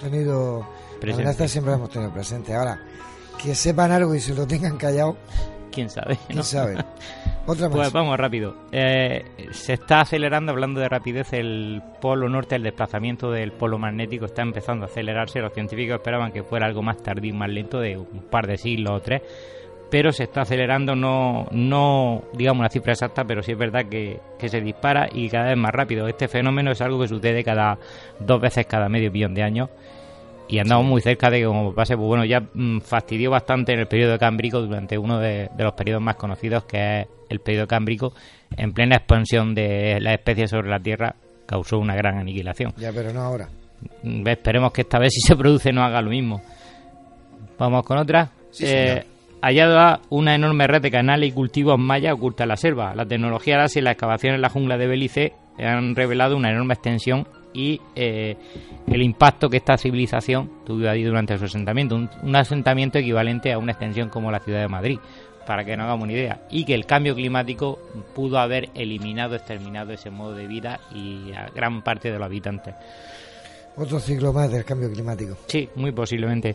Tenido, la siempre la hemos tenido presente. Ahora, que sepan algo y se lo tengan callado, quién sabe. ¿Quién sabe? *laughs* Otra más. Pues vamos rápido. Eh, se está acelerando, hablando de rapidez, el polo norte, el desplazamiento del polo magnético está empezando a acelerarse. Los científicos esperaban que fuera algo más tardío, más lento, de un par de siglos o tres. Pero se está acelerando, no, no digamos una cifra exacta, pero sí es verdad que, que se dispara y cada vez más rápido. Este fenómeno es algo que sucede cada dos veces cada medio billón de años y andamos muy cerca de que como pase, pues bueno, ya mm, fastidió bastante en el periodo cámbrico durante uno de, de, los periodos más conocidos, que es el periodo cámbrico, en plena expansión de las especies sobre la Tierra, causó una gran aniquilación. Ya, pero no ahora. Mm, esperemos que esta vez *laughs* si se produce no haga lo mismo. Vamos con otra. Sí, eh, hallada una enorme red de canales y cultivos mayas oculta en la selva. La tecnología láser y la excavación en la jungla de Belice han revelado una enorme extensión y eh, el impacto que esta civilización tuvo ahí durante su asentamiento. Un, un, asentamiento equivalente a una extensión como la ciudad de Madrid, para que no hagamos una idea. Y que el cambio climático pudo haber eliminado, exterminado ese modo de vida y a gran parte de los habitantes. Otro ciclo más del cambio climático. Sí, muy posiblemente.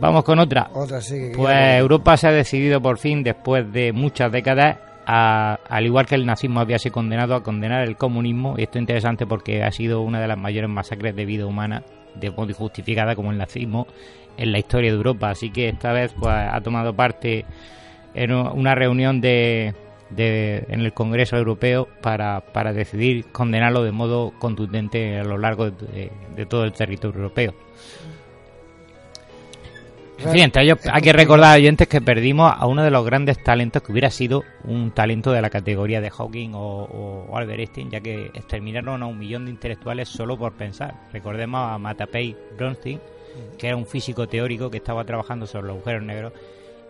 Vamos con otra. Otra sí. Que pues Europa se ha decidido por fin, después de muchas décadas, a, al igual que el nazismo había sido condenado a condenar el comunismo, y esto es interesante porque ha sido una de las mayores masacres de vida humana, de modo injustificada como el nazismo, en la historia de Europa. Así que esta vez pues, ha tomado parte en una reunión de, de, en el Congreso Europeo para, para decidir condenarlo de modo contundente a lo largo de, de todo el territorio europeo. En hay que recordar, oyentes, que perdimos a uno de los grandes talentos que hubiera sido un talento de la categoría de Hawking o, o Albert Einstein, ya que exterminaron a un millón de intelectuales solo por pensar. Recordemos a Matapei Bronstein, que era un físico teórico que estaba trabajando sobre los agujeros negros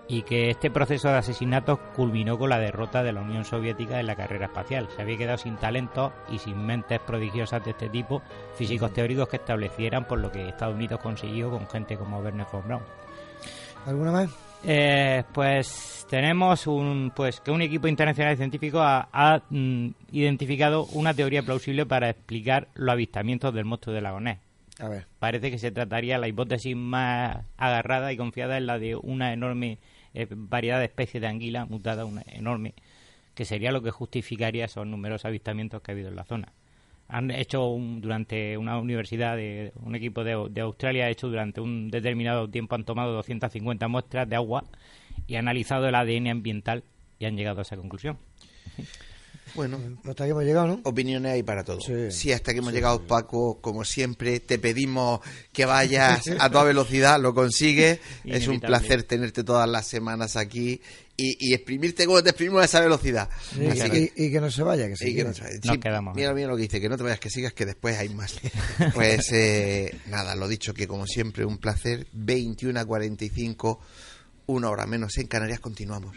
y que este proceso de asesinatos culminó con la derrota de la Unión Soviética en la carrera espacial. Se había quedado sin talentos y sin mentes prodigiosas de este tipo, físicos teóricos que establecieran por lo que Estados Unidos consiguió con gente como Werner von Braun. ¿Alguna más? Eh, pues tenemos un pues que un equipo internacional de científicos ha, ha, mm, identificado una teoría plausible para explicar los avistamientos del monstruo de Lagonés. A ver. Parece que se trataría la hipótesis más agarrada y confiada en la de una enorme eh, variedad de especies de anguila mutada, una enorme, que sería lo que justificaría esos numerosos avistamientos que ha habido en la zona. Han hecho un- durante una universidad, de un equipo de, Australia ha hecho durante un determinado tiempo, han tomado 250 muestras de agua y han analizado el ADN ambiental y han llegado a esa conclusión. Bueno, Hasta aquí hemos llegado, ¿no? opiniones hay para todo. Sí. Sí, hasta que hemos llegado, Paco, como siempre, te pedimos que vayas a toda velocidad, lo consigues. *laughs* es un placer tenerte todas las semanas aquí y, y exprimirte como te exprimimos a esa velocidad. Sí, Así y, que- y que no se vaya, que se y que no se- Nos sí, quedamos. Mira, mira lo que dice, que no te vayas, que sigas, que después hay más. *laughs* Pues eh, nada, lo dicho, que como siempre, un placer. 21 a 45, una hora menos en Canarias, continuamos.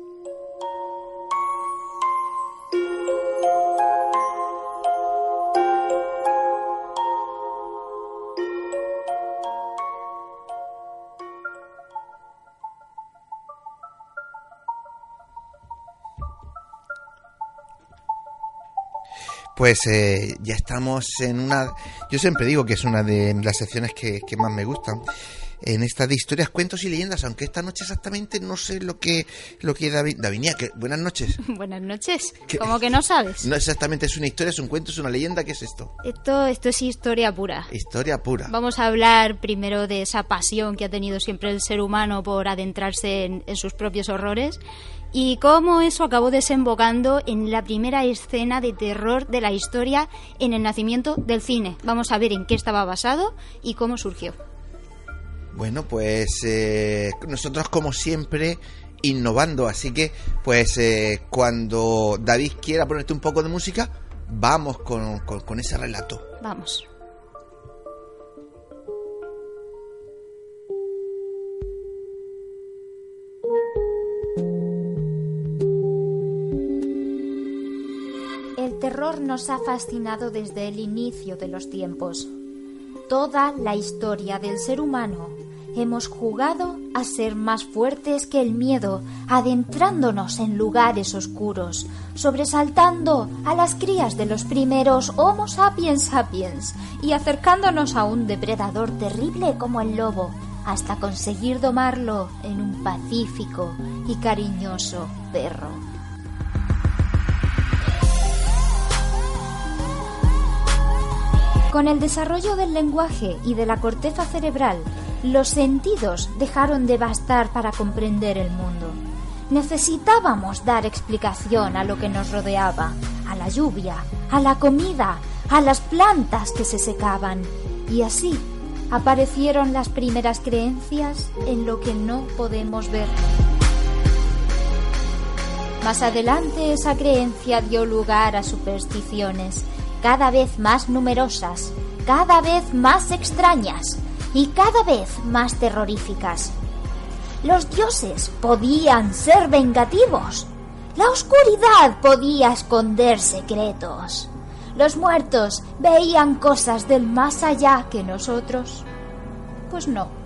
Pues eh, ya estamos en una... Yo siempre digo que es una de las secciones que, que más me gustan. En esta de historias, cuentos y leyendas, aunque esta noche exactamente no sé lo que lo que Davi- Davinia, que buenas noches. *laughs* Buenas noches. ¿Qué? ¿Cómo que no sabes? No exactamente es una historia, es un cuento, es una leyenda, ¿qué es esto? Esto, esto es historia pura. Historia pura. Vamos a hablar primero de esa pasión que ha tenido siempre el ser humano por adentrarse en, en sus propios horrores y cómo eso acabó desembocando en la primera escena de terror de la historia en el nacimiento del cine. Vamos a ver en qué estaba basado y cómo surgió. Bueno, pues eh, nosotros como siempre innovando, así que pues eh, cuando David quiera ponerte un poco de música, vamos con, con- con ese relato. Vamos. Nos ha fascinado desde el inicio de los tiempos. Toda la historia del ser humano hemos jugado a ser más fuertes que el miedo, adentrándonos en lugares oscuros, sobresaltando a las crías de los primeros Homo sapiens sapiens y acercándonos a un depredador terrible como el lobo, hasta conseguir domarlo en un pacífico y cariñoso perro. Con el desarrollo del lenguaje y de la corteza cerebral, los sentidos dejaron de bastar para comprender el mundo. Necesitábamos dar explicación a lo que nos rodeaba, a la lluvia, a la comida, a las plantas que se secaban. Y así aparecieron las primeras creencias en lo que no podemos ver. Más adelante esa creencia dio lugar a supersticiones, cada vez más numerosas, cada vez más extrañas y cada vez más terroríficas. Los dioses podían ser vengativos. La oscuridad podía esconder secretos. Los muertos veían cosas del más allá que nosotros. Pues no.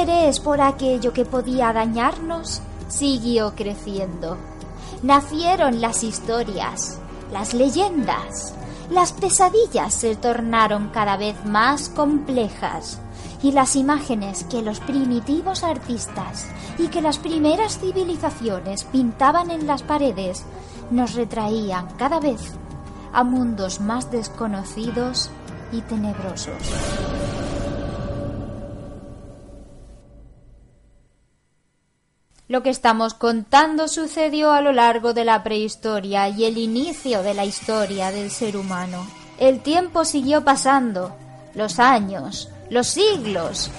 Interés por aquello que podía dañarnos siguió creciendo. Nacieron las historias, las leyendas, las pesadillas se tornaron cada vez más complejas y las imágenes que los primitivos artistas y que las primeras civilizaciones pintaban en las paredes nos retraían cada vez a mundos más desconocidos y tenebrosos. Lo que estamos contando sucedió a lo largo de la prehistoria y el inicio de la historia del ser humano. El tiempo siguió pasando, los años, los siglos.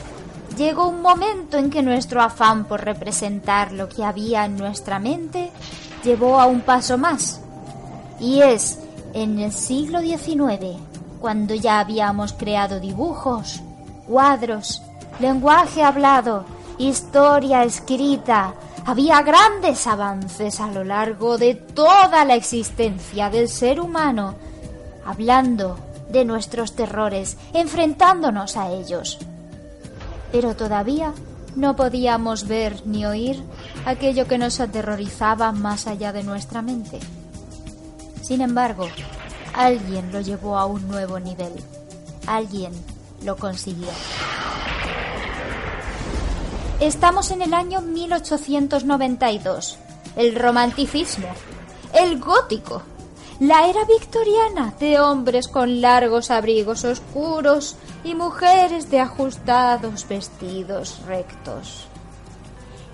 Llegó un momento en que nuestro afán por representar lo que había en nuestra mente llevó a un paso más. Y es en el siglo XIX, cuando ya habíamos creado dibujos, cuadros, lenguaje hablado, historia escrita, había grandes avances a lo largo de toda la existencia del ser humano, hablando de nuestros terrores, enfrentándonos a ellos. Pero todavía no podíamos ver ni oír aquello que nos aterrorizaba más allá de nuestra mente. Sin embargo, alguien lo llevó a un nuevo nivel. Alguien lo consiguió. Estamos en el año 1892. El romanticismo. El gótico. La era victoriana de hombres con largos abrigos oscuros y mujeres de ajustados vestidos rectos.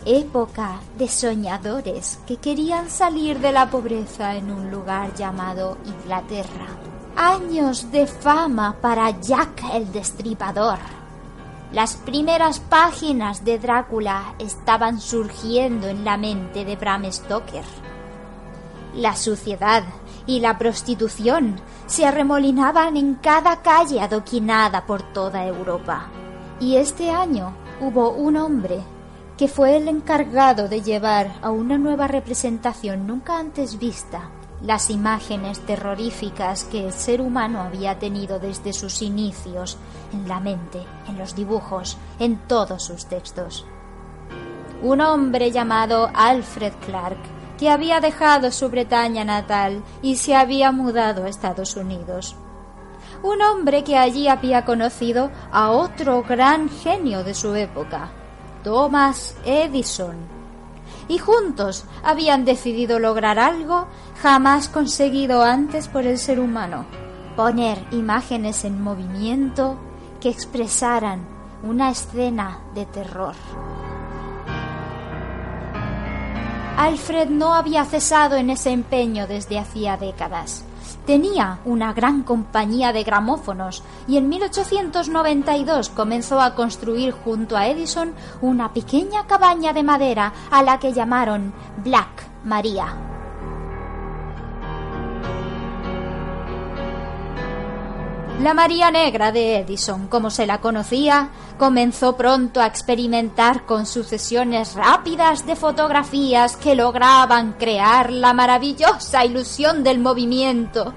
Época de soñadores que querían salir de la pobreza en un lugar llamado Inglaterra. Años de fama para Jack el Destripador las primeras páginas de Drácula estaban surgiendo en la mente de Bram Stoker. La suciedad y la prostitución se arremolinaban en cada calle adoquinada por toda Europa. Y este año hubo un hombre que fue el encargado de llevar a una nueva representación nunca antes vista las imágenes terroríficas que el ser humano había tenido desde sus inicios en la mente, en los dibujos, en todos sus textos. Un hombre llamado Alfred Clark, que había dejado su Bretaña natal y se había mudado a Estados Unidos. Un hombre que allí había conocido a otro gran genio de su época, Thomas Edison, y juntos habían decidido lograr algo jamás conseguido antes por el ser humano, poner imágenes en movimiento que expresaran una escena de terror. Alfred no había cesado en ese empeño desde hacía décadas. Tenía una gran compañía de gramófonos y en 1892 comenzó a construir junto a Edison una pequeña cabaña de madera a la que llamaron Black Maria. La María Negra de Edison, como se la conocía, comenzó pronto a experimentar con sucesiones rápidas de fotografías que lograban crear la maravillosa ilusión del movimiento.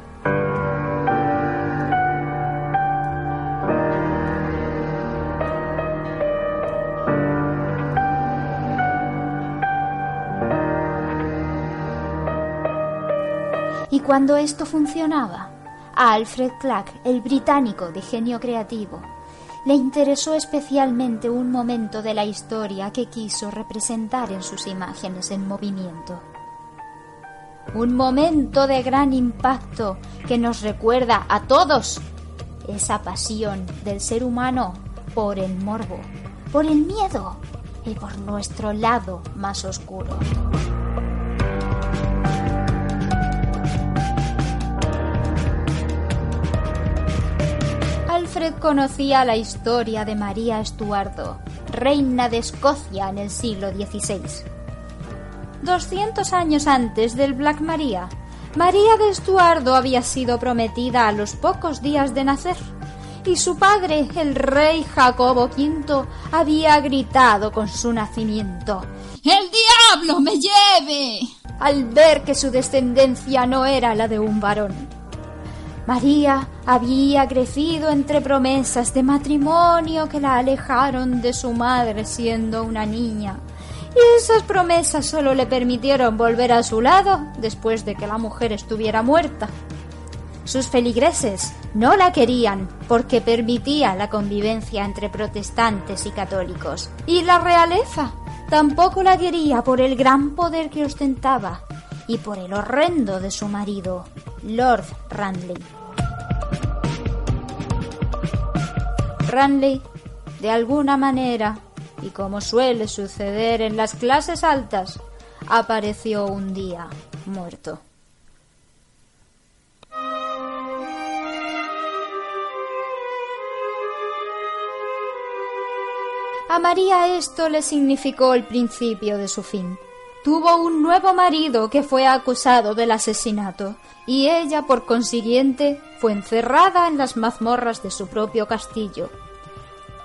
Y cuando esto funcionaba, a Alfred Clark, el británico de genio creativo, le interesó especialmente un momento de la historia que quiso representar en sus imágenes en movimiento. Un momento de gran impacto que nos recuerda a todos esa pasión del ser humano por el morbo, por el miedo y por nuestro lado más oscuro. Alfred conocía la historia de María Estuardo, reina de Escocia en el siglo XVI. 200 años antes del Black Maria, María de Estuardo había sido prometida a los pocos días de nacer, y su padre, el rey Jacobo V, había gritado con su nacimiento ¡El diablo me lleve! al ver que su descendencia no era la de un varón. María había crecido entre promesas de matrimonio que la alejaron de su madre siendo una niña. Y esas promesas solo le permitieron volver a su lado después de que la mujer estuviera muerta. Sus feligreses no la querían porque permitía la convivencia entre protestantes y católicos. Y la realeza tampoco la quería por el gran poder que ostentaba y por el horrendo de su marido, Lord Ranley. Ranley, de alguna manera, y como suele suceder en las clases altas, apareció un día muerto. A María esto le significó el principio de su fin. Tuvo un nuevo marido que fue acusado del asesinato, y ella, por consiguiente, fue encerrada en las mazmorras de su propio castillo.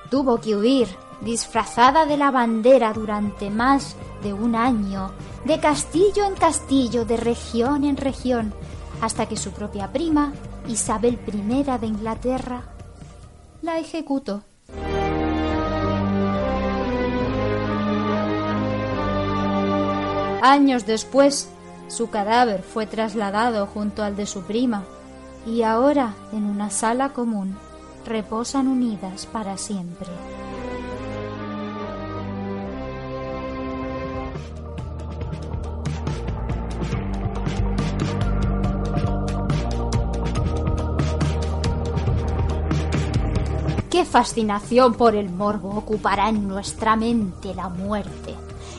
Tuvo que huir, disfrazada de la bandera durante más de un año, de castillo en castillo, de región en región, hasta que su propia prima, Isabel I de Inglaterra, la ejecutó. Años después, su cadáver fue trasladado junto al de su prima y ahora, en una sala común, reposan unidas para siempre. ¿Qué fascinación por el morbo ocupará en nuestra mente la muerte?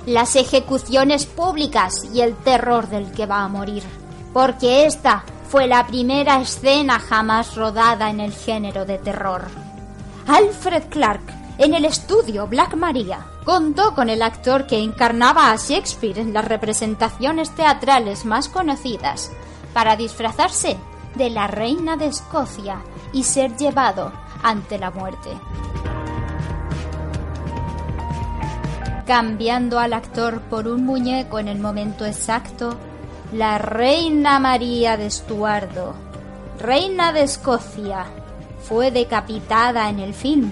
Las ejecuciones públicas y el terror del que va a morir. Porque esta fue la primera escena jamás rodada en el género de terror. Alfred Clark, en el estudio Black Maria, contó con el actor que encarnaba a Shakespeare en las representaciones teatrales más conocidas, para disfrazarse de la reina de Escocia y ser llevado ante la muerte. Cambiando al actor por un muñeco en el momento exacto, la reina María de Estuardo, reina de Escocia, fue decapitada en el film,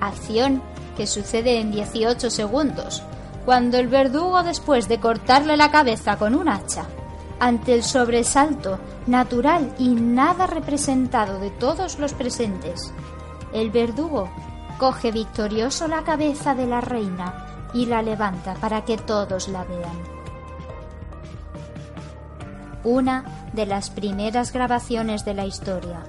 acción que sucede en 18 segundos, cuando el verdugo después de cortarle la cabeza con un hacha, ante el sobresalto natural y nada representado de todos los presentes, el verdugo coge victorioso la cabeza de la reina y la levanta para que todos la vean. Una de las primeras grabaciones de la historia.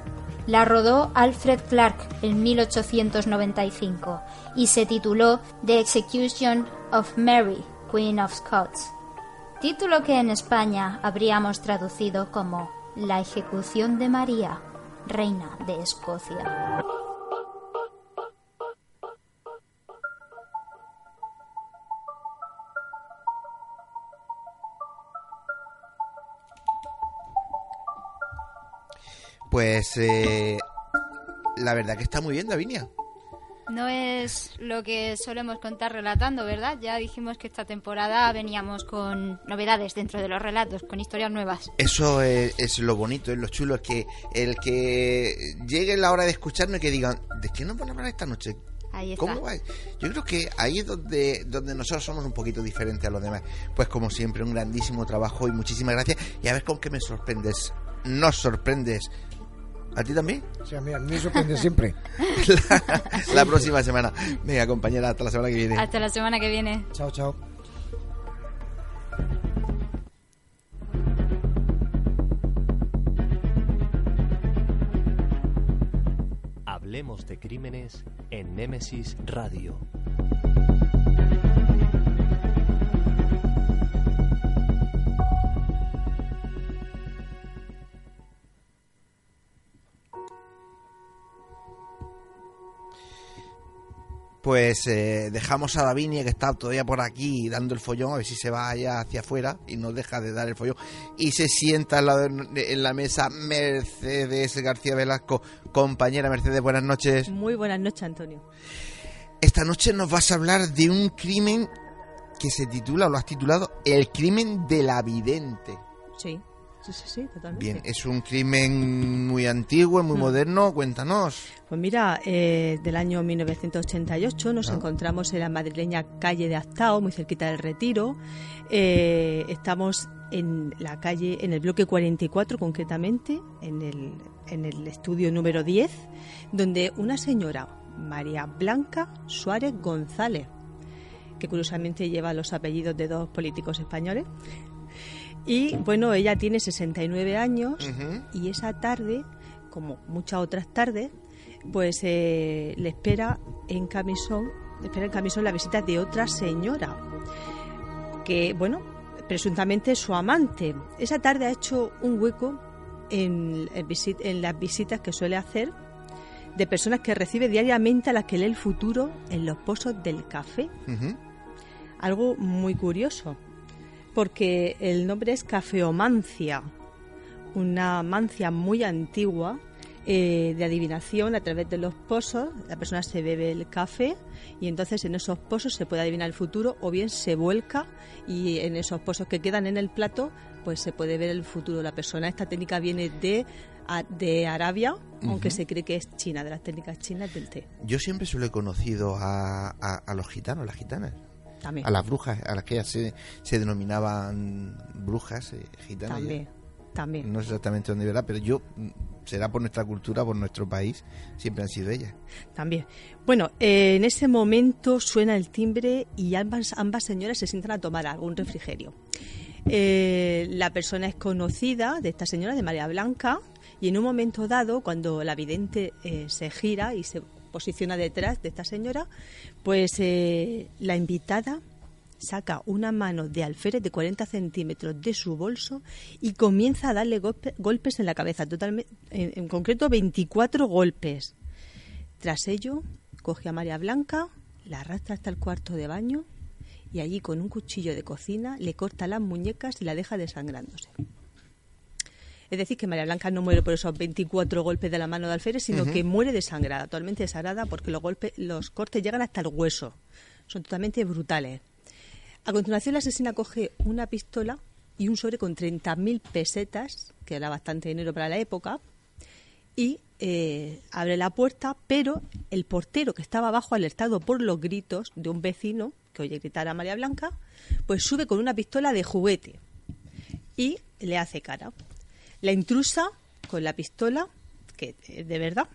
La rodó Alfred Clark en 1895 y se tituló The Execution of Mary, Queen of Scots, título que en España habríamos traducido como La ejecución de María, reina de Escocia. Pues eh, la verdad que está muy bien, Davinia. No es lo que solemos contar relatando, ¿verdad? Ya dijimos que esta temporada veníamos con novedades dentro de los relatos, con historias nuevas. Eso es, lo bonito, es lo chulo, es que el que llegue la hora de escucharnos y que digan, ¿de qué nos van a hablar esta noche? Ahí está. ¿Cómo va? Yo creo que ahí es donde, donde nosotros somos un poquito diferentes a los demás. Pues como siempre, un grandísimo trabajo y muchísimas gracias. Y a ver con qué me sorprendes. Nos sorprendes ¿A ti también? Sí, a mí, me sorprende siempre. *laughs* la, próxima semana. Venga, compañera, hasta la semana que viene. Hasta la semana que viene. Chao, chao. Hablemos de crímenes en Némesis Radio. Pues eh, dejamos a Davinia que está todavía por aquí dando el follón, a ver si se va allá hacia afuera y no deja de dar el follón. Y se sienta en la mesa Mercedes García Velasco. Compañera Mercedes, buenas noches. Muy buenas noches, Antonio. Esta noche nos vas a hablar de un crimen que se titula, o lo has titulado, El crimen de la vidente. Sí. Sí, sí, sí, totalmente. Bien, es un crimen muy antiguo, muy Mm. moderno, cuéntanos. Pues mira, eh, del año 1988 nos Ah. encontramos en la madrileña calle de Actao, muy cerquita del Retiro. Eh, estamos en la calle, en el bloque 44 concretamente, en el, en el estudio número 10, donde una señora, María Blanca Suárez González, que curiosamente lleva los apellidos de dos políticos españoles, y bueno, ella tiene 69 años Ujú. y esa tarde, como muchas otras tardes, pues eh, le espera en camisón, le espera en camisón la visita de otra señora, que bueno, presuntamente es su amante. Esa tarde ha hecho un hueco en, en visi- en las visitas que suele hacer de personas que recibe diariamente a las que lee el futuro en los pozos del café algo muy curioso, porque el nombre es cafeomancia, una mancia muy antigua eh, de adivinación a través de los pozos. La persona se bebe el café y entonces en esos pozos se puede adivinar el futuro o bien se vuelca y en esos pozos que quedan en el plato pues se puede ver el futuro de la persona. Esta técnica viene de, de Arabia, aunque se cree que es china, de las técnicas chinas del té. Yo siempre solo he conocido a, a, a los gitanos, las gitanas. También. A las brujas, a las que se, se denominaban brujas eh, gitanas. También, también. No sé exactamente dónde verá, pero yo, mm, será por nuestra cultura, por nuestro país, siempre han sido ellas. También. Bueno, eh, en ese momento suena el timbre y ambas, ambas señoras se sientan a tomar algún refrigerio. Eh, la persona es conocida de esta señora, de María Blanca, y en un momento dado, cuando la vidente eh, se gira y se posiciona detrás de esta señora, pues eh, la invitada saca una mano de alférez de 40 centímetros de su bolso y comienza a darle golpe- golpes en la cabeza, en, en concreto 24 golpes. Tras ello, coge a María Blanca, la arrastra hasta el cuarto de baño y allí con un cuchillo de cocina le corta las muñecas y la deja desangrándose. Es decir, que María Blanca no muere por esos 24 golpes de la mano de alférez, sino que muere desangrada, totalmente desangrada, porque los golpes, los cortes llegan hasta el hueso. Son totalmente brutales. A continuación, la asesina coge una pistola y un sobre con 30.000 pesetas, que era bastante dinero para la época, y eh, abre la puerta, pero el portero que estaba abajo, alertado por los gritos de un vecino que oye gritar a María Blanca, pues sube con una pistola de juguete y le hace cara. La intrusa, con la pistola, que es de verdad,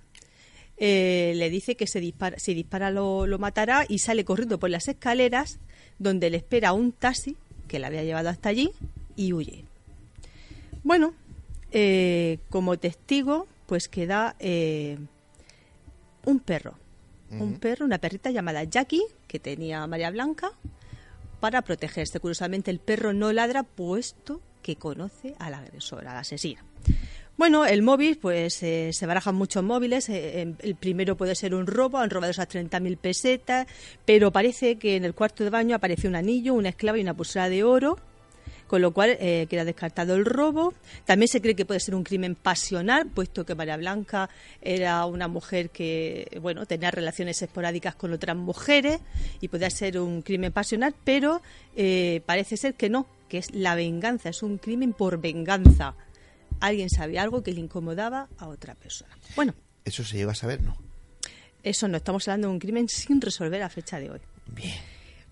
eh, le dice que se dispara, si dispara lo, lo matará y sale corriendo por las escaleras donde le espera un taxi que la había llevado hasta allí y huye. Bueno, eh, como testigo, pues queda eh, un perro. Un perro, una perrita llamada Jackie, que tenía María Blanca, para protegerse. Curiosamente, el perro no ladra, puesto que conoce a la agresora, a la asesina. Bueno, el móvil, pues eh, se barajan muchos móviles. eh, em, el primero puede ser un robo, han robado esas 30.000 pesetas, pero parece que en el cuarto de baño apareció un anillo, una esclava y una pulsera de oro, con lo cual eh, queda descartado el robo. También se cree que puede ser un crimen pasional, puesto que María Blanca era una mujer que, bueno, tenía relaciones esporádicas con otras mujeres y podía ser un crimen pasional, pero eh, parece ser que no, que es la venganza, es un crimen por venganza. Alguien sabía algo que le incomodaba a otra persona. Bueno, Eso se llega a saber, ¿no? eso no, estamos hablando de un crimen sin resolver a fecha de hoy. Bien.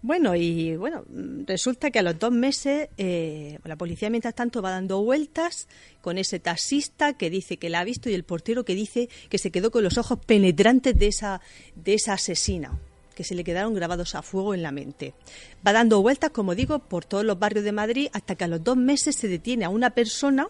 Bueno, y bueno, resulta que a los dos meses eh, la policía mientras tanto va dando vueltas con ese taxista que dice que la ha visto y el portero que dice que se quedó con los ojos penetrantes de esa, de esa asesina que se le quedaron grabados a fuego en la mente. Va dando vueltas, como digo, por todos los barrios de Madrid hasta que a los dos meses se detiene a una persona.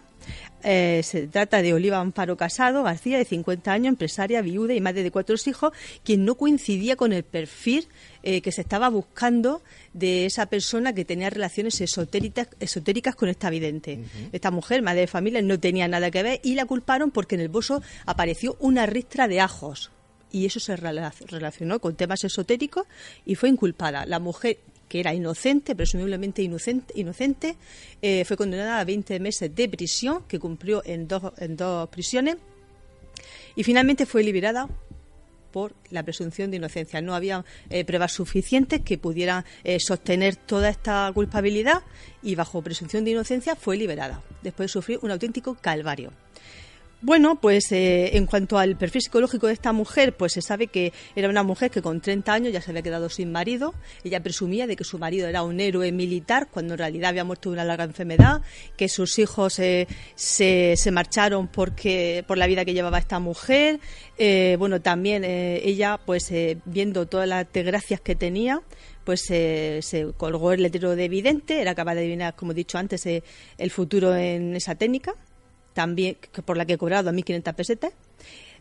eh, se trata de Oliva Amparo Casado García, de 50 años, empresaria, viuda y madre de cuatro hijos, quien no coincidía con el perfil eh, que se estaba buscando de esa persona que tenía relaciones esotéricas, esotéricas con esta vidente. Esta mujer, madre de familia, no tenía nada que ver y la culparon porque en el bolso apareció una ristra de ajos y eso se rela- relacionó con temas esotéricos y fue inculpada. La mujer que era inocente, presumiblemente inocente, inocente eh, fue condenada a 20 meses de prisión, que cumplió en dos, en dos prisiones, y finalmente fue liberada por la presunción de inocencia. No había eh, pruebas suficientes que pudieran eh, sostener toda esta culpabilidad y bajo presunción de inocencia fue liberada, después de sufrir un auténtico calvario. Bueno, pues eh, en cuanto al perfil psicológico de esta mujer, pues se sabe que era una mujer que con 30 años ya se había quedado sin marido. Ella presumía de que su marido era un héroe militar cuando en realidad había muerto de una larga enfermedad, que sus hijos eh, se, se, marcharon porque por la vida que llevaba esta mujer. Eh, bueno, también ella, pues viendo todas las desgracias que tenía, pues se colgó el letrero de evidente, era capaz de adivinar, como he dicho antes, el futuro en esa técnica también por la que he cobrado 2.500 pesetas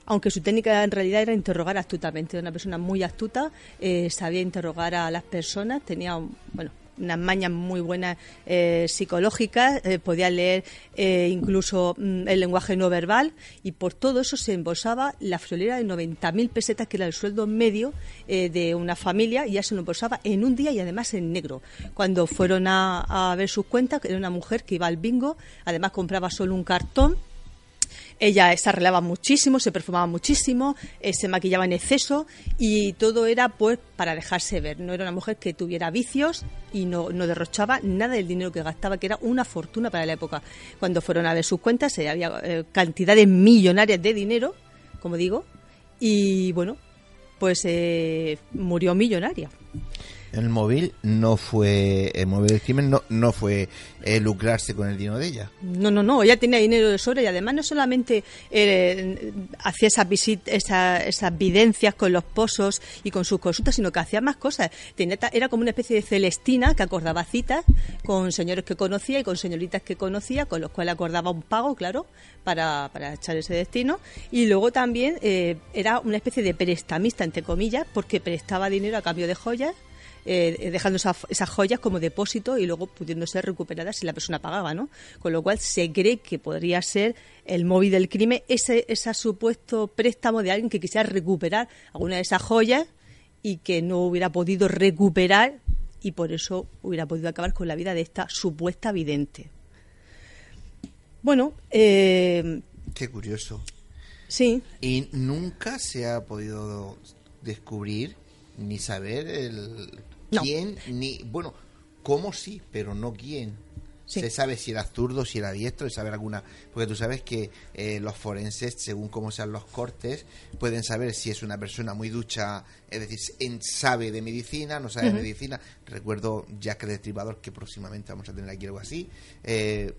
aunque su técnica en realidad era interrogar astutamente. Una persona muy astuta, eh, sabía interrogar a las personas, tenía, bueno, unas mañas muy buenas eh, psicológicas, eh, podía leer incluso mm, el lenguaje no verbal y por todo eso se embolsaba la friolera de 90.000 pesetas, que era el sueldo medio de una familia, y ya se lo embolsaba en un día y además en negro. Cuando fueron a, a ver sus cuentas, era una mujer que iba al bingo, además compraba solo un cartón ella se arreglaba muchísimo, se perfumaba muchísimo, eh, se maquillaba en exceso y todo era pues para dejarse ver. No era una mujer que tuviera vicios y no, derrochaba nada del dinero que gastaba, que era una fortuna para la época. Cuando fueron a ver sus cuentas, eh, había eh, cantidades millonarias de dinero, como digo, y bueno, pues murió millonaria. El móvil no fue, el móvil del crimen no, no fue eh, lucrarse con el dinero de ella. No, no, no, ella tenía dinero de sobra y además no solamente eh, hacía esas, esas videncias con los pozos y con sus consultas, sino que hacía más cosas. Tenía, era como una especie de Celestina que acordaba citas con señores que conocía y con señoritas que conocía, con los cuales acordaba un pago, claro, para, para echar ese destino. Y luego también eh, era una especie de prestamista, entre comillas, porque prestaba dinero a cambio de joyas eh, dejando esas joyas como depósito y luego pudiendo ser recuperadas si la persona pagaba, ¿no? Con lo cual se cree que podría ser el móvil del crimen ese, ese supuesto préstamo de alguien que quisiera recuperar alguna de esas joyas y que no hubiera podido recuperar y por eso hubiera podido acabar con la vida de esta supuesta vidente. Bueno, eh, qué curioso. Sí. Y nunca se ha podido descubrir ni saber el, quién, ni. Bueno, cómo sí, pero no quién. Se sabe si era zurdo, si era diestro, y saber alguna. Porque tú sabes que eh, los forenses, según cómo sean los cortes, pueden saber si es una persona muy ducha, es decir, sabe de medicina, no sabe de medicina. Recuerdo Jack el Destribador, que próximamente vamos a tener aquí algo así. Eh,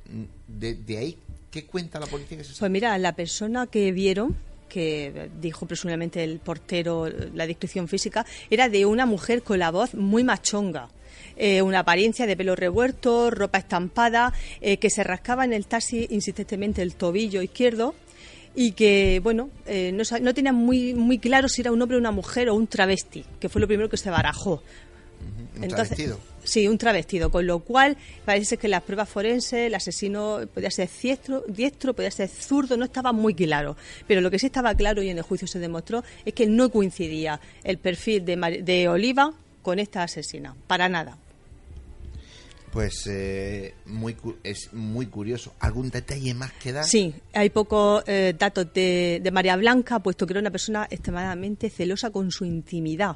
de, ahí, ¿qué cuenta la policía que se Pues mira, la persona que vieron que dijo presumiblemente el portero la descripción física, era de una mujer con la voz muy machonga. Eh, una apariencia de pelo revuelto, ropa estampada, eh, que se rascaba en el taxi insistentemente el tobillo izquierdo y que, bueno, eh, no, no, tenía muy, muy claro si era un hombre, una mujer o un travesti, que fue lo primero que se barajó. Entonces, Sí, un travestido, con lo cual parece que las pruebas forenses, el asesino podía ser diestro, diestro, podía ser zurdo, no estaba muy claro. Pero lo que sí estaba claro y en el juicio se demostró es que no coincidía el perfil de, de Oliva con esta asesina, para nada. Pues eh, muy, es muy curioso. ¿Algún detalle más que dar? Sí, hay pocos eh, datos de, de María Blanca, puesto que era una persona extremadamente celosa con su intimidad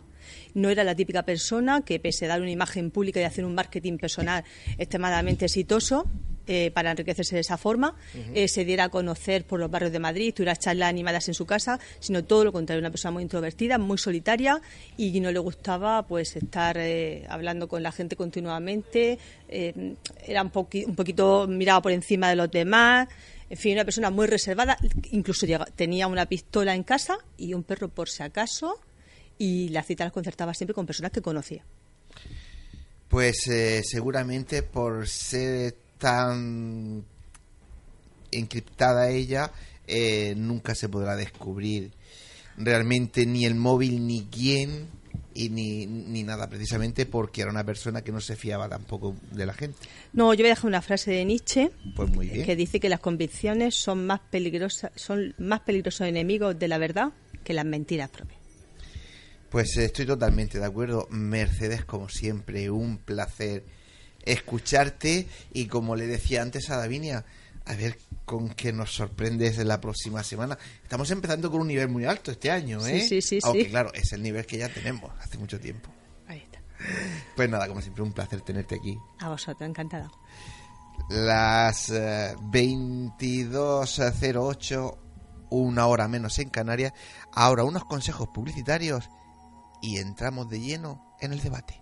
no era la típica persona que, pese a dar una imagen pública y hacer un marketing personal extremadamente exitoso, eh, para enriquecerse de esa forma, eh, se diera a conocer por los barrios de Madrid, tuviera charlas animadas en su casa, sino todo lo contrario, una persona muy introvertida, muy solitaria y no le gustaba pues estar eh, hablando con la gente continuamente, era un, un poquito miraba por encima de los demás. En fin, una persona muy reservada, incluso tenía una pistola en casa y un perro por si acaso, y las citas las concertaba siempre con personas que conocía. Pues eh, seguramente por ser tan encriptada ella, eh, nunca se podrá descubrir realmente ni el móvil ni quién y ni, ni nada, precisamente porque era una persona que no se fiaba tampoco de la gente. No, yo voy a dejar una frase de Nietzsche pues muy bien. que dice que las convicciones son más peligrosas, son más peligrosos enemigos de la verdad que las mentiras propias. Pues estoy totalmente de acuerdo. Mercedes, como siempre, un placer escucharte y como le decía antes a Davinia, a ver con qué nos sorprendes la próxima semana. Estamos empezando con un nivel muy alto este año, ¿eh? Sí, sí, sí, Aunque sí. claro, es el nivel que ya tenemos hace mucho tiempo. Ahí está. Pues nada, como siempre, un placer tenerte aquí. A vosotros, encantada. Las eh, 22.08, una hora menos en Canarias. Ahora unos consejos publicitarios y entramos de lleno en el debate.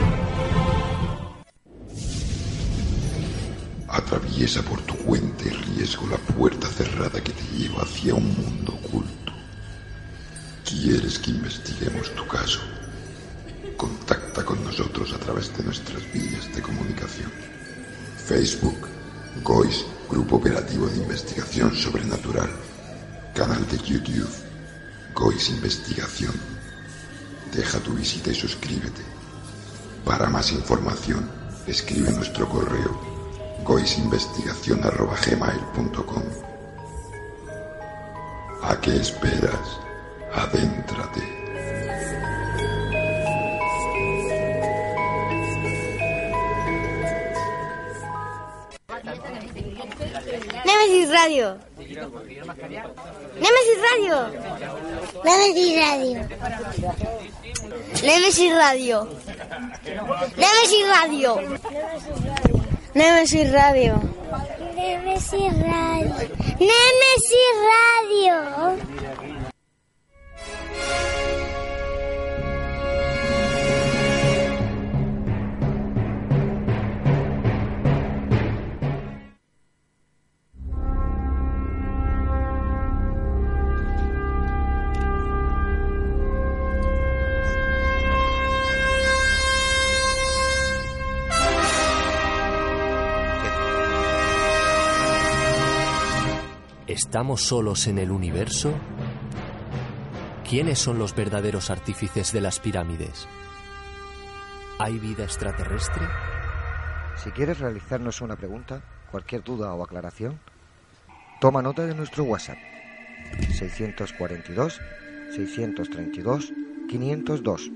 Atraviesa por tu cuenta y riesgo la puerta cerrada que te lleva hacia un mundo oculto. ¿Quieres que investiguemos tu caso? Contacta con nosotros a través de nuestras vías de comunicación. Facebook, GOIS, Grupo Operativo de Investigación Sobrenatural. Canal de YouTube, GOIS Investigación. Deja tu visita y suscríbete. Para más información, escribe nuestro correo goisinvestigación.gmail.com ¿A qué esperas? Adéntrate. Nemesis Radio. Nemesis Radio. Nemesis Radio. Nemesis Radio. Nemesis Radio. Nemesis Radio. Nemesis Radio. Nemesis Radio. ¿Estamos solos en el universo? ¿Quiénes son los verdaderos artífices de las pirámides? ¿Hay vida extraterrestre? Si quieres realizarnos una pregunta, cualquier duda o aclaración, toma nota de nuestro WhatsApp 642 632 502.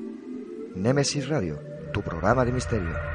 Nemesis Radio, tu programa de misterio.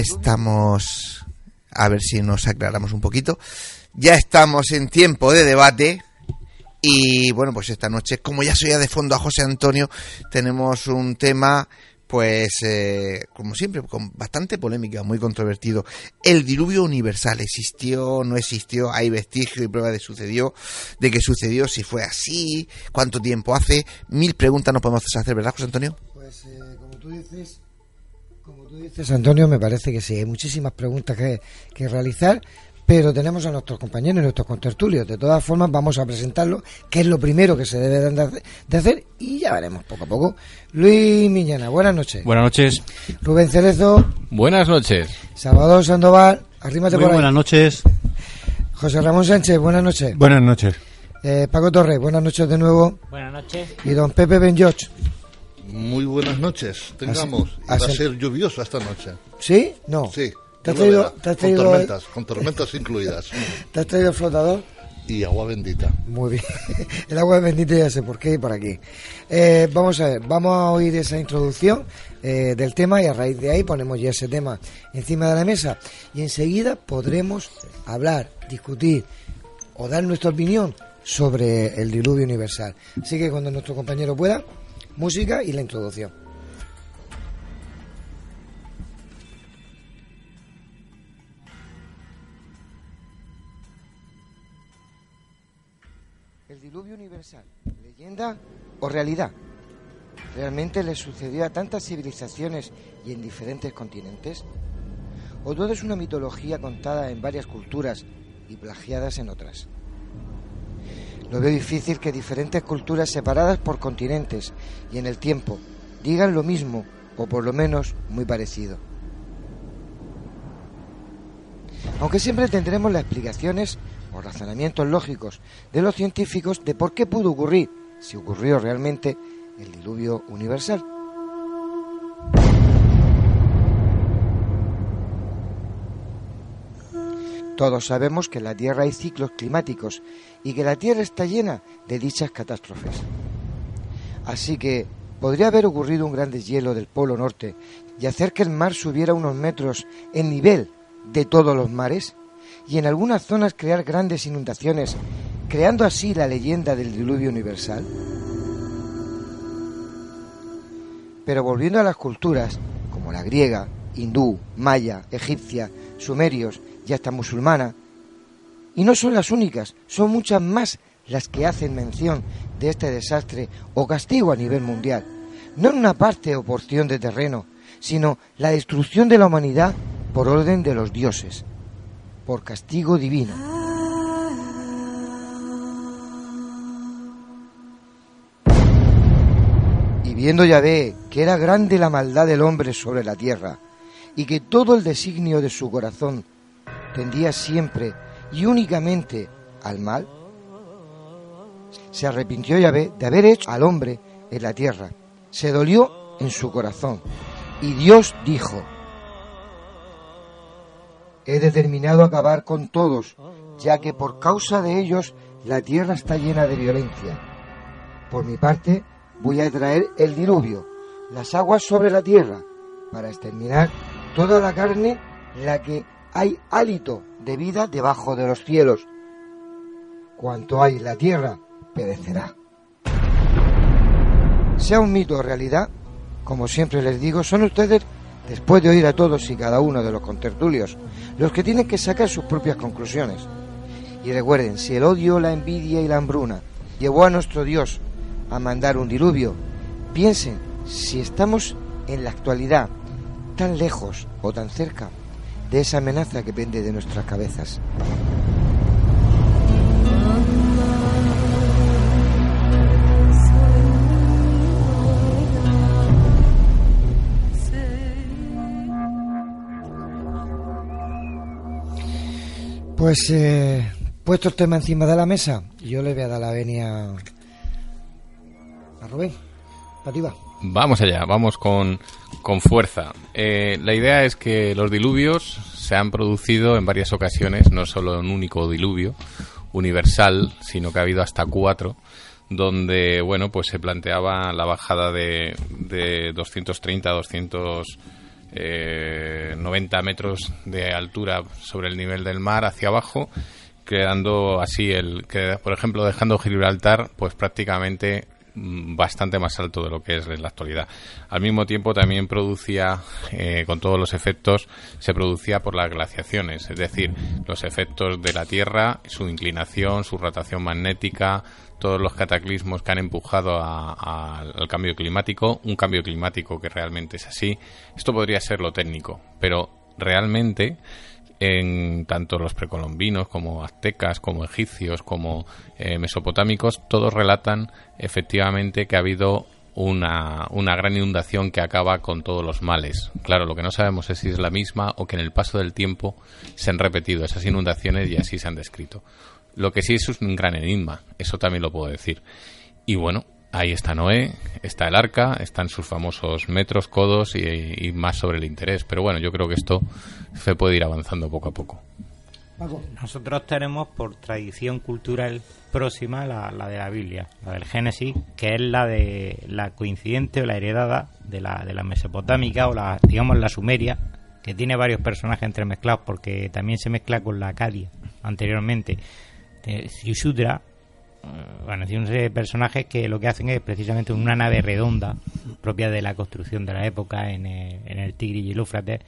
Estamos, a ver si nos aclaramos un poquito. Ya estamos en tiempo de debate Y bueno, pues esta noche, como ya soy de fondo a José Antonio, tenemos un tema pues eh, como siempre, con bastante polémica, muy controvertido. El diluvio universal existió, no existió, hay vestigio y prueba de sucedió, de que sucedió, si fue así, cuánto tiempo hace, mil preguntas nos podemos hacer, ¿verdad, José Antonio? Pues eh, como tú dices, como tú dices, Antonio, me parece que sí, hay muchísimas preguntas que, que realizar, pero tenemos a nuestros compañeros y nuestros contertulios. De todas formas, vamos a presentarlo, que es lo primero que se debe de hacer, y ya veremos poco a poco. Luis Miñana, buenas noches. Buenas noches. Rubén Cerezo. Buenas noches. Salvador Sandoval, arrímate Muy por ahí. buenas noches. José Ramón Sánchez, buenas noches. Buenas noches. Eh, Paco Torres, buenas noches de nuevo. Buenas noches. Y don Pepe Ben. Muy buenas noches, tengamos. Va a ser lluvioso esta noche. ¿Sí? No. Sí. ¿Te has traído- verá, te has traído- Con tormentas, con tormentas incluidas. *laughs* ¿Te has traído el flotador? Y agua bendita. Muy bien. *laughs* El agua bendita ya sé por qué y por aquí. Eh, vamos a ver, vamos a oír esa introducción eh, del tema y a raíz de ahí ponemos ya ese tema encima de la mesa y enseguida podremos hablar, discutir o dar nuestra opinión sobre el diluvio universal. Así que cuando nuestro compañero pueda, música y la introducción. El diluvio universal, leyenda o realidad. ¿Realmente le sucedió a tantas civilizaciones y en diferentes continentes? ¿O todo es una mitología contada en varias culturas y plagiadas en otras? Lo veo difícil que diferentes culturas separadas por continentes y en el tiempo digan lo mismo o por lo menos muy parecido. Aunque siempre tendremos las explicaciones o razonamientos lógicos de los científicos de por qué pudo ocurrir, si ocurrió realmente, el diluvio universal. Todos sabemos que en la Tierra hay ciclos climáticos y que la Tierra está llena de dichas catástrofes. Así que podría haber ocurrido un gran deshielo del Polo Norte y hacer que el mar subiera unos metros en nivel de todos los mares y en algunas zonas crear grandes inundaciones, creando así la leyenda del diluvio universal. Pero volviendo a las culturas, como la griega, hindú, maya, egipcia, sumerios y hasta musulmana, y no son las únicas, son muchas más las que hacen mención de este desastre o castigo a nivel mundial, no en una parte o porción de terreno, sino la destrucción de la humanidad por orden de los dioses, por castigo divino. Y viendo Yahvé que era grande la maldad del hombre sobre la tierra, y que todo el designio de su corazón tendía siempre y únicamente al mal, se arrepintió Yahvé de haber hecho al hombre en la tierra, se dolió en su corazón, y Dios dijo, he determinado acabar con todos, ya que por causa de ellos la tierra está llena de violencia. Por mi parte, voy a traer el diluvio, las aguas sobre la tierra, para exterminar toda la carne la que hay hálito de vida debajo de los cielos. Cuanto hay en la tierra, perecerá. Sea un mito o realidad, como siempre les digo, son ustedes, después de oír a todos y cada uno de los contertulios, los que tienen que sacar sus propias conclusiones. Y recuerden, si el odio, la envidia y la hambruna llevó a nuestro Dios a mandar un diluvio, piensen si estamos en la actualidad tan lejos o tan cerca de esa amenaza que pende de nuestras cabezas. Pues eh, puesto el tema encima de la mesa, yo le voy a dar la venia a Rubén. Para va. Vamos allá, vamos con, con fuerza. Eh, la idea es que los diluvios se han producido en varias ocasiones, no solo un único diluvio universal, sino que ha habido hasta cuatro, donde bueno pues se planteaba la bajada de, de 230 a 290 metros de altura sobre el nivel del mar hacia abajo creando así el por ejemplo dejando Gibraltar pues prácticamente bastante más alto de lo que es en la actualidad. Al mismo tiempo también producía, eh, con todos los efectos, se producía por las glaciaciones, es decir, los efectos de la Tierra, su inclinación, su rotación magnética, todos los cataclismos que han empujado a- al cambio climático, un cambio climático que realmente es así. Esto podría ser lo técnico, pero realmente en tanto los precolombinos como aztecas, como egipcios, como eh, mesopotámicos, todos relatan efectivamente que ha habido una, una gran inundación que acaba con todos los males. Claro, lo que no sabemos es si es la misma o que en el paso del tiempo se han repetido esas inundaciones y así se han descrito. Lo que sí es un gran enigma, eso también lo puedo decir. Y bueno, ahí está Noé, está el arca, están sus famosos metros, codos y, y más sobre el interés. Pero bueno, yo creo que esto se puede ir avanzando poco a poco. Nosotros tenemos por tradición cultural próxima la, la de la Biblia, la del Génesis, que es la de la coincidente o la heredada de la, de la mesopotámica o la, digamos, la sumeria, que tiene varios personajes entremezclados porque también se mezcla con la Acadia anteriormente. Eh, Serie de personajes que lo que hacen es precisamente una nave redonda propia de la construcción de la época en el, en Tigris y el Éufrates,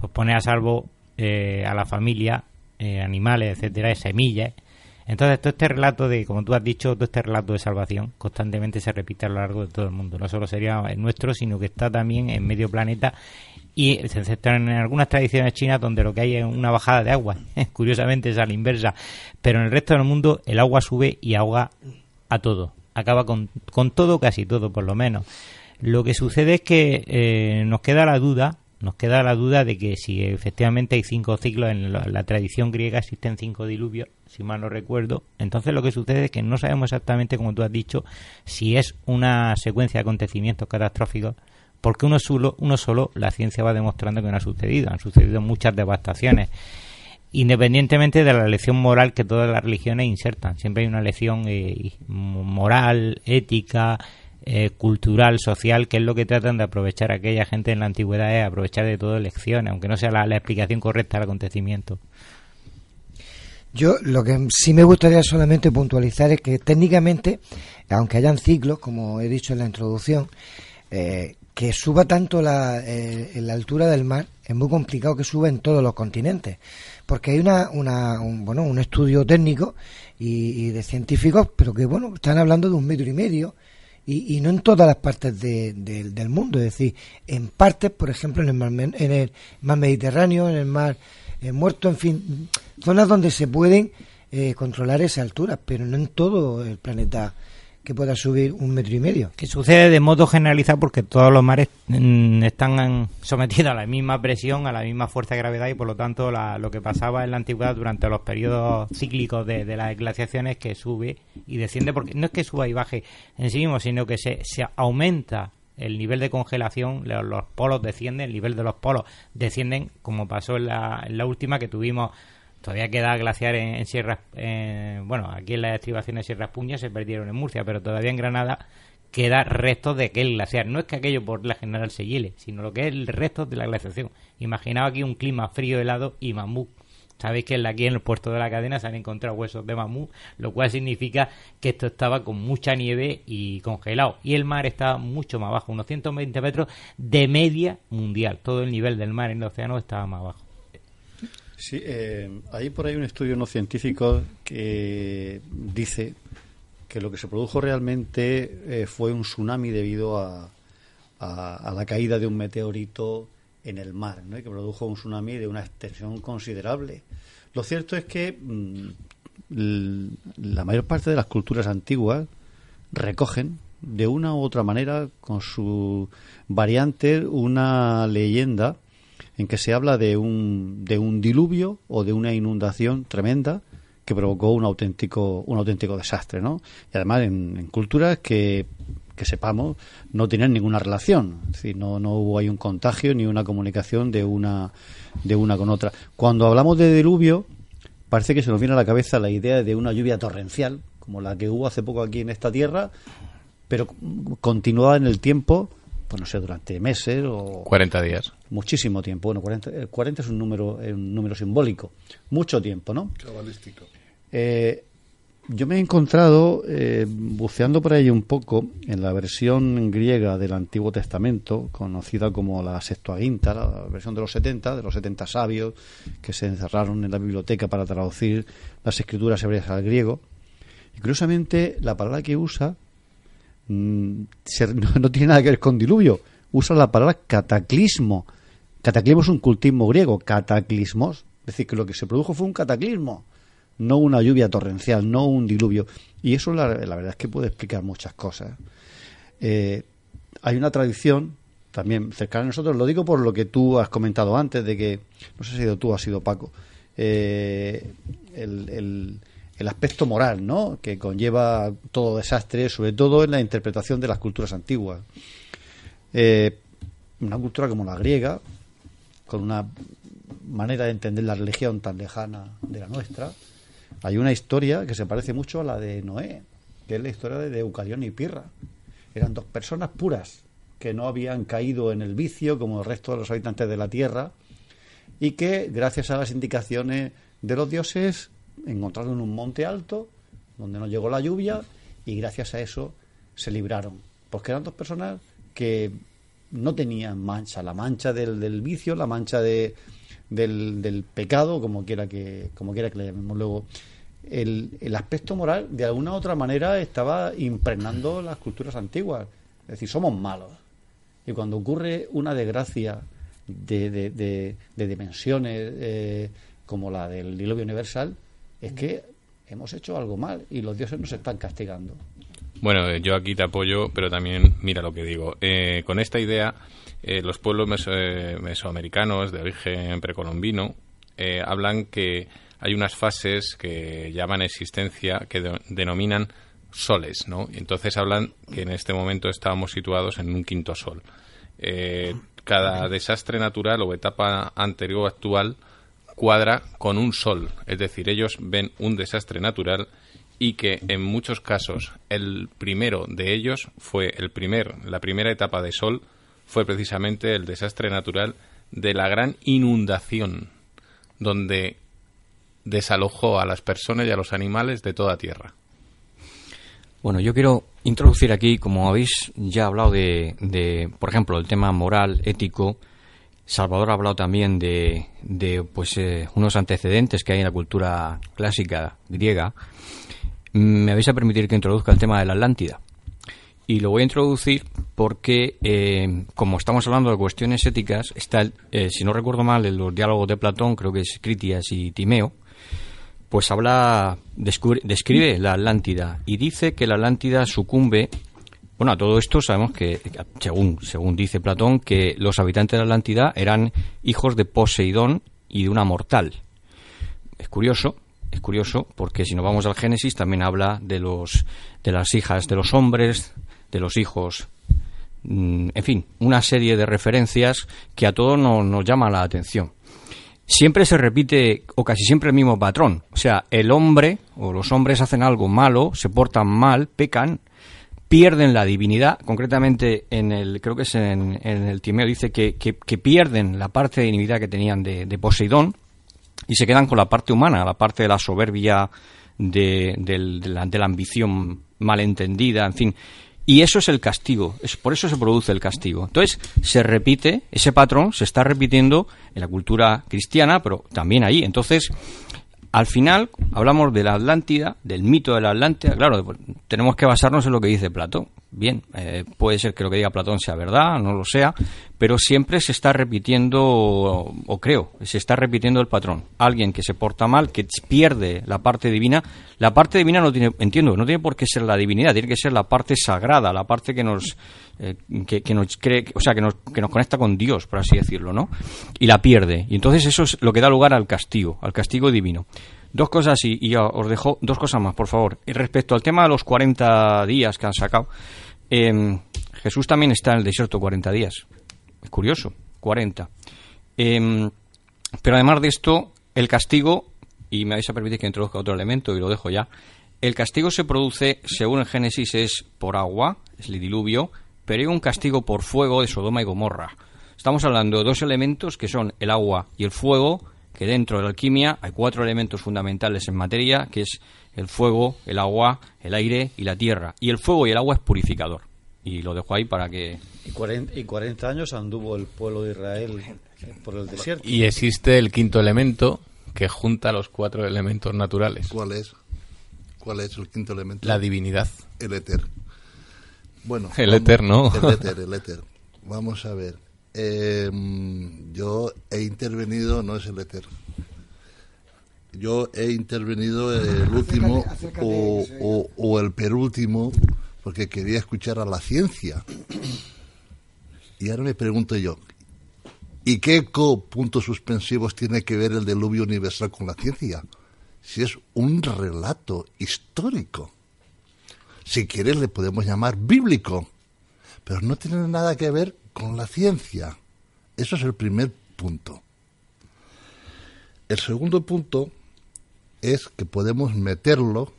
pues pone a salvo eh, a la familia, eh, animales, etcétera, semillas. Entonces, todo este relato de, como tú has dicho, todo este relato de salvación constantemente se repite a lo largo de todo el mundo. No solo sería nuestro, sino que está también en medio planeta y se excepto en algunas tradiciones chinas donde lo que hay es una bajada de agua. *laughs* Curiosamente es a la inversa. Pero en el resto del mundo el agua sube y ahoga a todo. Acaba con, con todo, casi todo por lo menos. Lo que sucede es que eh, nos queda la duda, nos queda la duda de que si efectivamente hay cinco ciclos, en la, la tradición griega existen cinco diluvios, si mal no recuerdo, entonces lo que sucede es que no sabemos exactamente, como tú has dicho, si es una secuencia de acontecimientos catastróficos, porque uno solo, uno solo la ciencia va demostrando que no ha sucedido, han sucedido muchas devastaciones independientemente de la lección moral que todas las religiones insertan. Siempre hay una lección eh, moral, ética, eh, cultural, social, que es lo que tratan de aprovechar aquella gente en la antigüedad, es aprovechar de todo lecciones, aunque no sea la, la explicación correcta del acontecimiento. Yo lo que sí me gustaría solamente puntualizar es que técnicamente, aunque hayan ciclos, como he dicho en la introducción, eh, que suba tanto la, eh, la altura del mar es muy complicado que suba en todos los continentes. Porque hay una, una un, bueno un estudio técnico y, de científicos pero que bueno están hablando de un metro y medio y, y no en todas las partes de, de, del mundo. Es decir en partes por ejemplo en el mar, en el mar Mediterráneo en el mar eh, muerto en fin zonas donde se pueden eh, controlar esa altura pero no en todo el planeta que pueda subir un metro y medio. Que sucede de modo generalizado porque todos los mares mm, están sometidos a la misma presión, a la misma fuerza de gravedad y por lo tanto la, lo que pasaba en la antigüedad durante los periodos cíclicos de, de, las glaciaciones que sube y desciende porque no es que suba y baje en sí mismo, sino que se, se aumenta el nivel de congelación, los, los, polos descienden, el nivel de los polos descienden, como pasó en la, en la última que tuvimos todavía queda glaciar en, en Sierra eh, bueno aquí en las estribaciones de Sierra Puña se perdieron en Murcia pero todavía en Granada queda restos de aquel glaciar. No es que aquello por la general se hiele sino lo que es el resto de la glaciación. Imaginaba aquí un clima frío helado y mamut sabéis que aquí en el puerto de la cadena se han encontrado huesos de mamut lo cual significa que esto estaba con mucha nieve y congelado. Y el mar estaba mucho más bajo unos 120 metros de media mundial. Todo el nivel del mar en el océano estaba más bajo Sí, eh, hay por ahí un estudio no científico que dice que lo que se produjo realmente eh, fue un tsunami debido a, a, la caída de un meteorito en el mar, ¿no? que produjo un tsunami de una extensión considerable. Lo cierto es que mmm, la mayor parte de las culturas antiguas recogen de una u otra manera, con su variante, una leyenda en que se habla de un, de un diluvio o de una inundación tremenda que provocó un auténtico, un auténtico desastre, ¿no? Y además en, en culturas que, que, sepamos no tienen ninguna relación, es no, no hubo ahí un contagio ni una comunicación de una, de una con otra. Cuando hablamos de diluvio, parece que se nos viene a la cabeza la idea de una lluvia torrencial, como la que hubo hace poco aquí en esta tierra, pero continuada en el tiempo pues no sé, durante meses o... 40 días. Muchísimo tiempo. Bueno, 40, 40 es un número, un número simbólico. Mucho tiempo, ¿no? Cabalístico. Eh, yo me he encontrado, eh, buceando por ahí un poco, en la versión griega del Antiguo Testamento, conocida como la Septuaginta, la versión de los 70, de los 70 sabios que se encerraron en la biblioteca para traducir las escrituras hebreas al griego. Y curiosamente, la palabra que usa *laughs* no, no tiene nada que ver con diluvio, usa la palabra cataclismo. Cataclismo es un cultismo griego, cataclismos. Es decir, que lo que se produjo fue un cataclismo no una lluvia torrencial, no un diluvio. Y eso la, la verdad es que puede explicar muchas cosas. Eh, hay una tradición también cercana a nosotros, lo digo por lo que tú has comentado antes, de que, no sé si sido tú o ha sido Paco, eh, el- el aspecto moral ¿no? que conlleva todo desastre, sobre todo en la interpretación de las culturas antiguas. Eh, una cultura como la griega, con una manera de entender la religión tan lejana de la nuestra, hay una historia que se parece mucho a la de Noé, que es la historia de Eucalión y Pirra. Eran dos personas puras que no habían caído en el vicio como el resto de los habitantes de la tierra y que, gracias a las indicaciones de los dioses, encontraron un monte alto donde no llegó la lluvia y gracias a eso se libraron. Porque eran dos personas que no tenían mancha, la mancha del, del vicio, la mancha de, del, del pecado, como quiera que, como quiera que le llamemos luego. El, el aspecto moral, de alguna u otra manera, estaba impregnando las culturas antiguas. Es decir, somos malos. Y cuando ocurre una desgracia de, de, de- de dimensiones eh, como la del diluvio universal, es que hemos hecho algo mal y los dioses nos están castigando. Bueno, eh, yo aquí te apoyo, pero también mira lo que digo. Eh, con esta idea, eh, los pueblos meso- mesoamericanos de origen precolombino hablan que hay unas fases que llaman existencia, que de- denominan soles, ¿no? Entonces hablan que en este momento estábamos situados en un quinto sol. Cada desastre natural o etapa anterior o actual cuadra con un sol, es decir, ellos ven un desastre natural y que en muchos casos el primero de ellos fue el primer, la primera etapa de sol fue precisamente el desastre natural de la gran inundación donde desalojó a las personas y a los animales de toda tierra. Bueno, yo quiero introducir aquí, como habéis ya hablado de, de, por ejemplo, el tema moral, ético. Salvador ha hablado también de, de pues, eh, unos antecedentes que hay en la cultura clásica griega. Me vais a permitir que introduzca el tema de la Atlántida. Y lo voy a introducir porque, eh, como estamos hablando de cuestiones éticas, está, eh, si no recuerdo mal, en los diálogos de Platón, creo que es Critias y Timeo, pues habla, describe la Atlántida y dice que la Atlántida sucumbe. Bueno, a todo esto sabemos que, según, según dice Platón, que los habitantes de la Atlántida eran hijos de Poseidón y de una mortal. Es curioso, es curioso, porque si nos vamos al Génesis también habla de los de las hijas de los hombres, de los hijos, mm, en fin, una serie de referencias que a todos nos, nos llama la atención siempre se repite o casi siempre el mismo patrón. O sea, el hombre o los hombres hacen algo malo, se portan mal, pecan, pierden la divinidad. Concretamente, en el creo que es en, el Timeo dice que, que- pierden la parte de divinidad que tenían de, de Poseidón y se quedan con la parte humana, la parte de la soberbia, de, del- de la, de la ambición malentendida, en fin. Y eso es el castigo, es por eso se produce el castigo. Entonces, se repite, ese patrón se está repitiendo en la cultura cristiana, pero también ahí. Entonces, al final, hablamos de la Atlántida, del mito de la Atlántida. Claro, pues, tenemos que basarnos en lo que dice Platón. Bien, eh, puede ser que lo que diga Platón sea verdad, no lo sea, pero siempre se está repitiendo, o, creo, se está repitiendo el patrón. Alguien que se porta mal, que pierde la parte divina. La parte divina no tiene, entiendo, no tiene por qué ser la divinidad, tiene que ser la parte sagrada, la parte que nos, eh, que, nos cree, o sea, que nos, que nos conecta con Dios, por así decirlo, ¿no? Y la pierde. Y entonces eso es lo que da lugar al castigo, al castigo divino. Dos cosas y, y os dejo dos cosas más, por favor. Respecto al tema de los 40 días que han sacado, em, Jesús también está en el desierto 40 días. Es curioso, 40. Em, pero además de esto, el castigo, y me vais a permitir que introduzca otro elemento y lo dejo ya, el castigo se produce, según el Génesis, es por agua, es el diluvio, pero hay un castigo por fuego de Sodoma y Gomorra. Estamos hablando de dos elementos que son el agua y el fuego que dentro de la alquimia hay cuatro elementos fundamentales en materia, que es el fuego, el agua, el aire y la tierra. Y el fuego y el agua es purificador. Y lo dejo ahí para que... Y 40, y 40 años anduvo el pueblo de Israel por el desierto. Y existe el quinto elemento que junta los cuatro elementos naturales. ¿Cuál es? ¿Cuál es el quinto elemento? La divinidad. El éter. Bueno. El vamos- éter, ¿no? El éter, el éter. Vamos a ver. Eh, yo he intervenido, no es el éter. Yo he intervenido el último acércate, o, o- o el penúltimo porque quería escuchar a la ciencia. Y ahora me pregunto yo, ¿y qué co puntos suspensivos tiene que ver el diluvio universal con la ciencia? Si es un relato histórico. Si quieres le podemos llamar bíblico, pero no tiene nada que ver con la ciencia. Eso es el primer punto. El segundo punto es que podemos meterlo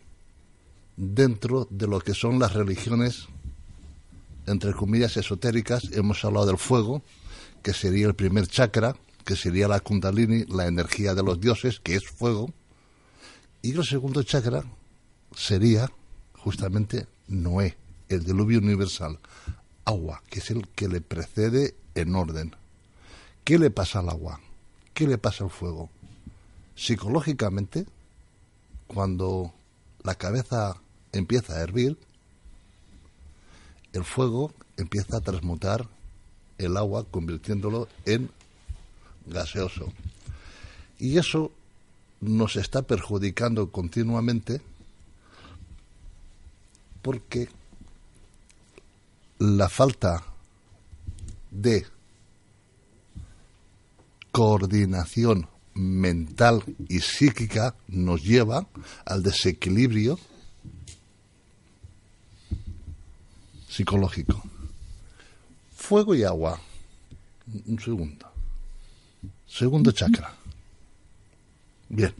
dentro de lo que son las religiones, entre comillas, esotéricas. Hemos hablado del fuego, que sería el primer chakra, que sería la kundalini, la energía de los dioses, que es fuego. Y el segundo chakra sería justamente Noé, el diluvio universal, agua, que es el que le precede en orden. ¿Qué le pasa al agua? ¿Qué le pasa al fuego? Psicológicamente, cuando la cabeza empieza a hervir, el fuego empieza a transmutar el agua convirtiéndolo en gaseoso. Y eso nos está perjudicando continuamente porque la falta de coordinación mental y psíquica nos lleva al desequilibrio psicológico. Fuego y agua. Un segundo. Segundo chakra. Bien.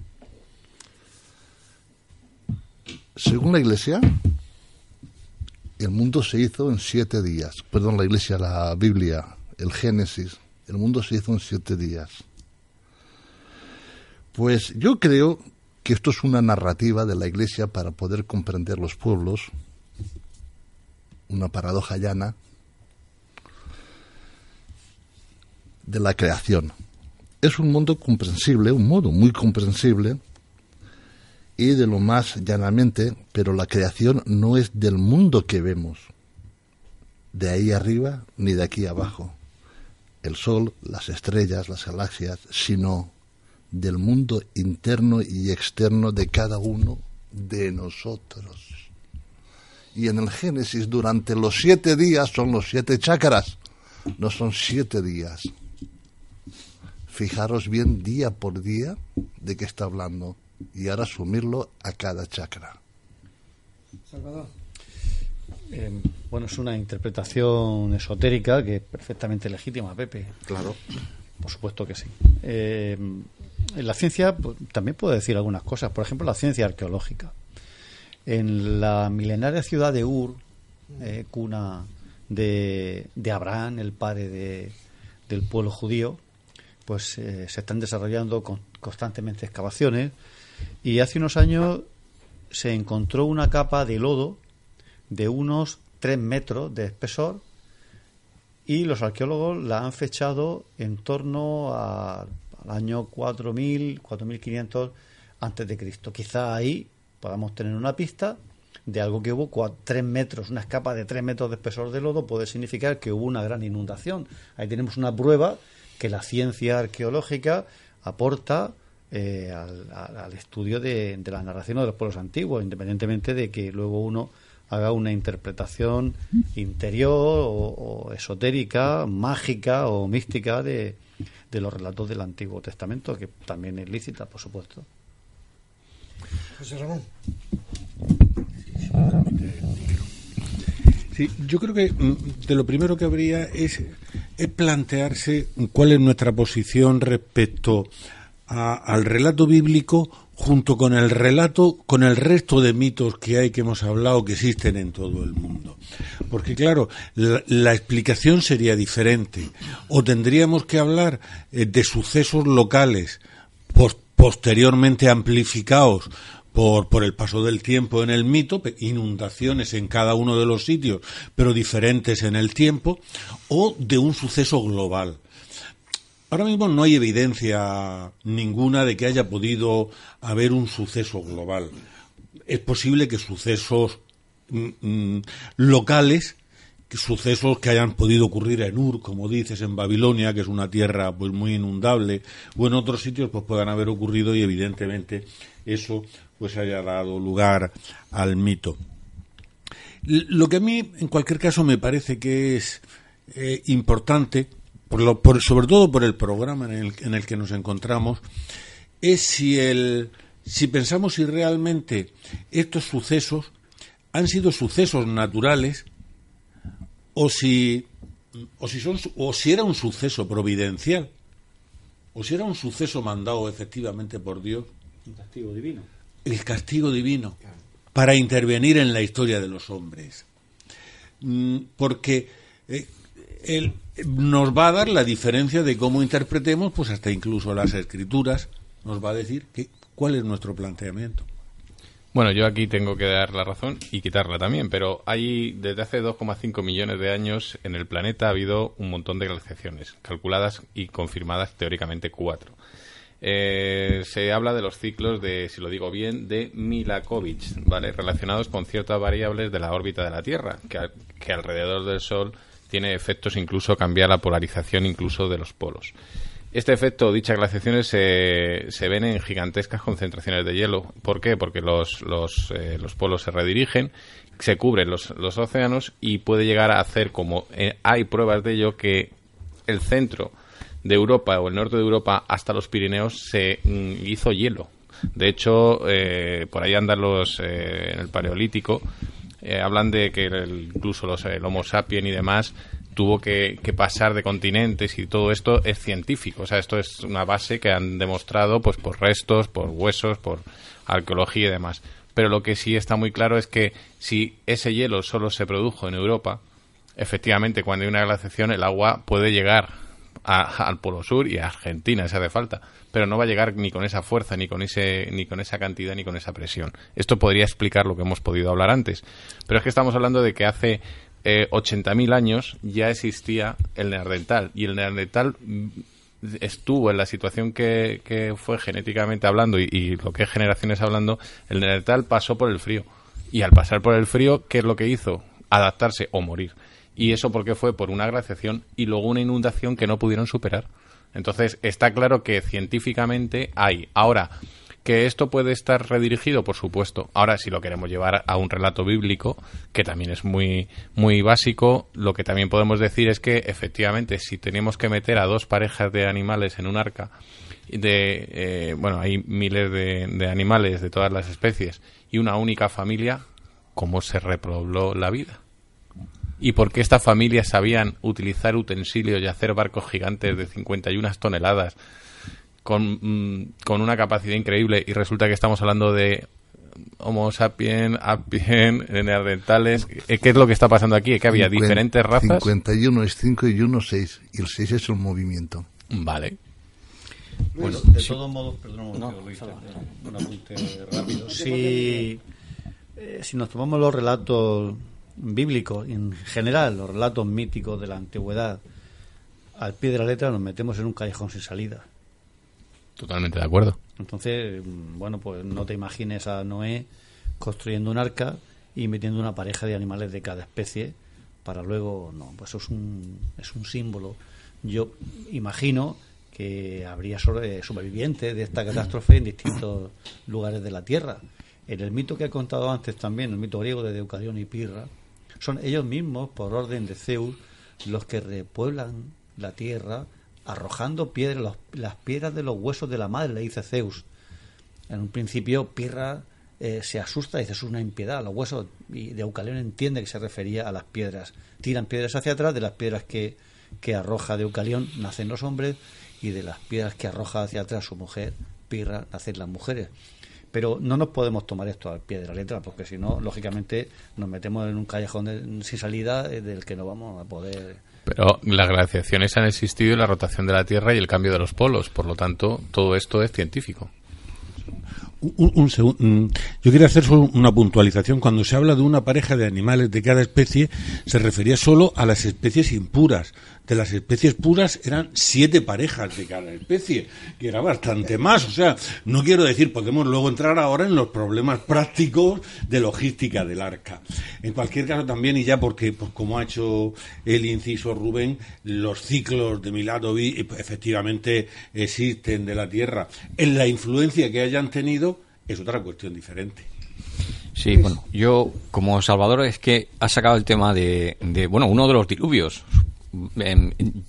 Según la Iglesia, el mundo se hizo en siete días. Perdón, la Iglesia, la Biblia, el Génesis. El mundo se hizo en siete días. Pues yo creo que esto es una narrativa de la Iglesia para poder comprender los pueblos, una paradoja llana de la creación. Es un mundo comprensible, un modo muy comprensible y de lo más llanamente, pero la creación no es del mundo que vemos, de ahí arriba ni de aquí abajo, el sol, las estrellas, las galaxias, sino del mundo interno y externo de cada uno de nosotros. Y en el Génesis, durante los siete días, son los siete chakras, no son siete días. Fijaros bien día por día de qué está hablando y ahora asumirlo a cada chakra. Salvador. Eh, bueno, es una interpretación esotérica que es perfectamente legítima, Pepe. Claro. Por supuesto que sí. Eh, la ciencia pues, también puedo decir algunas cosas. Por ejemplo, la ciencia arqueológica. En la milenaria ciudad de Ur, eh, cuna de, de Abraham, el padre de- del pueblo judío, pues eh, se están desarrollando con- constantemente excavaciones y hace unos años se encontró una capa de lodo de unos 3 metros de espesor y los arqueólogos la han fechado en torno a- al año 4000, 4500 antes de Cristo. Quizá ahí podamos tener una pista de algo que hubo 3 metros, una capa de 3 metros de espesor de lodo puede significar que hubo una gran inundación. Ahí tenemos una prueba que la ciencia arqueológica aporta eh, al, estudio de, de la narración de los pueblos antiguos, independientemente de que luego uno haga una interpretación interior o esotérica, mágica o mística de, de los relatos del Antiguo Testamento, que también es lícita, por supuesto. José Ramón. Sí, yo creo que mm, de lo primero que habría es, es plantearse cuál es nuestra posición respecto a- al relato bíblico junto con el relato, con el resto de mitos que hay que hemos hablado que existen en todo el mundo. Porque claro, la, la explicación sería diferente. O tendríamos que hablar eh, de sucesos locales pos- posteriormente amplificados por, por el paso del tiempo en el mito, inundaciones en cada uno de los sitios, pero diferentes en el tiempo, o de un suceso global. Ahora mismo no hay evidencia ninguna de que haya podido haber un suceso global. Es posible que sucesos mm, mm, locales, sucesos que hayan podido ocurrir en Ur, como dices, en Babilonia, que es una tierra pues muy inundable, o en otros sitios pues puedan haber ocurrido y evidentemente eso pues haya dado lugar al mito. Lo que a mí, en cualquier caso, me parece que es eh, importante, por lo, por- sobre todo por el programa en el, en el que nos encontramos, es si, el, si pensamos si realmente estos sucesos han sido sucesos naturales o si, o si, son, o si era un suceso providencial o si era un suceso mandado efectivamente por Dios Un castigo divino. el castigo divino para intervenir en la historia de los hombres. Mm, Porque eh, él nos va a dar la diferencia de cómo interpretemos, pues hasta incluso las escrituras, nos va a decir que, cuál es nuestro planteamiento. Bueno, yo aquí tengo que dar la razón y quitarla también, pero hay desde hace 2,5 millones de años en el planeta ha habido un montón de glaciaciones, calculadas y confirmadas teóricamente cuatro. Eh, se habla de los ciclos de, si lo digo bien, de Milakovitch, ¿vale? Relacionados con ciertas variables de la órbita de la Tierra, que, que alrededor del Sol tiene efectos incluso cambiar la polarización incluso de los polos. Este efecto, dichas glaciaciones, se, se ven en gigantescas concentraciones de hielo. ¿Por qué? Porque los, los, eh, los polos se redirigen, se cubren los, los océanos y puede llegar a hacer, como eh, hay pruebas de ello, que el centro de Europa o el norte de Europa hasta los Pirineos se mm, hizo hielo. De hecho, eh, por ahí andan los eh, en el Paleolítico. Eh, hablan de que el- incluso los, el Homo sapiens y demás tuvo que, que pasar de continentes y todo esto es científico. O sea, esto es una base que han demostrado pues por restos, por huesos, por arqueología y demás. Pero lo que sí está muy claro es que si ese hielo solo se produjo en Europa, efectivamente cuando hay una glaciación el agua puede llegar al Polo Sur y a Argentina si hace falta, pero no va a llegar ni con esa fuerza, ni con ese, ni con esa cantidad, ni con esa presión. Esto podría explicar lo que hemos podido hablar antes, pero es que estamos hablando de que hace eh, 80.000 años ya existía el neandertal y el neandertal mm, estuvo en la situación que, fue genéticamente hablando y, y lo que es generaciones hablando, el neandertal pasó por el frío y al pasar por el frío, ¿qué es lo que hizo? Adaptarse o morir. Y eso porque fue por una glaciación y luego una inundación que no pudieron superar. Entonces, está claro que científicamente hay. Ahora, que esto puede estar redirigido, por supuesto. Ahora, si lo queremos llevar a un relato bíblico, que también es muy, muy básico, lo que también podemos decir es que, efectivamente, si tenemos que meter a dos parejas de animales en un arca, de, eh, bueno, hay miles de, animales de todas las especies, y una única familia, ¿cómo se repobló la vida? ¿Y por qué estas familias sabían utilizar utensilios y hacer barcos gigantes de 51 toneladas con, mm, con una capacidad increíble y resulta que estamos hablando de Homo sapiens, apien, neandertales? Eh, ¿Qué es lo que está pasando aquí? ¿Que había Cincuen- diferentes razas? 51 es 5 y 1 6. Y el 6 es el movimiento. Vale. Bueno, de sí. todos modos, perdón un No, Luis, te- un apunte rápido. Si, eh, si nos tomamos los relatos bíblicos, en general los relatos míticos de la antigüedad, al pie de la letra nos metemos en un callejón sin salida. Totalmente de acuerdo. Entonces, mm, bueno, pues no te imagines a Noé construyendo un arca y metiendo una pareja de animales de cada especie para luego, no, pues eso es un, es un símbolo. Yo imagino que habría sobre- sobrevivientes de esta catástrofe en distintos lugares de la Tierra. En el mito que he contado antes también, el mito griego de Deucalión y Pirra, son ellos mismos, por orden de Zeus, los que repueblan la Tierra arrojando piedras, las piedras de los huesos de la madre, le dice Zeus. En un principio, Pirra eh, se asusta y dice, es una impiedad, los huesos, y Deucalión entiende que se refería a las piedras. Tiran piedras hacia atrás, de las piedras que, que arroja Deucalión nacen los hombres, y de las piedras que arroja hacia atrás su mujer, Pirra, nacen las mujeres. Pero no nos podemos tomar esto al pie de la letra, porque si no, lógicamente, nos metemos en un callejón de- sin salida eh, del que no vamos a poder. Pero las glaciaciones han existido y la rotación de la Tierra y el cambio de los polos. Por lo tanto, todo esto es científico. Un, un segun- mm, yo quería hacer solo una puntualización. Cuando se habla de una pareja de animales de cada especie, se refería solo a las especies impuras. De las especies puras eran siete parejas de cada especie, que era bastante más. O sea, no quiero decir, podemos luego entrar ahora en los problemas prácticos de logística del arca. En cualquier caso también, y ya porque, pues, como ha hecho el inciso Rubén, los ciclos de Miladovi efectivamente existen de la Tierra. En la influencia que hayan tenido es otra cuestión diferente. Sí, bueno, yo como Salvador es que ha sacado el tema de, bueno, uno de los diluvios.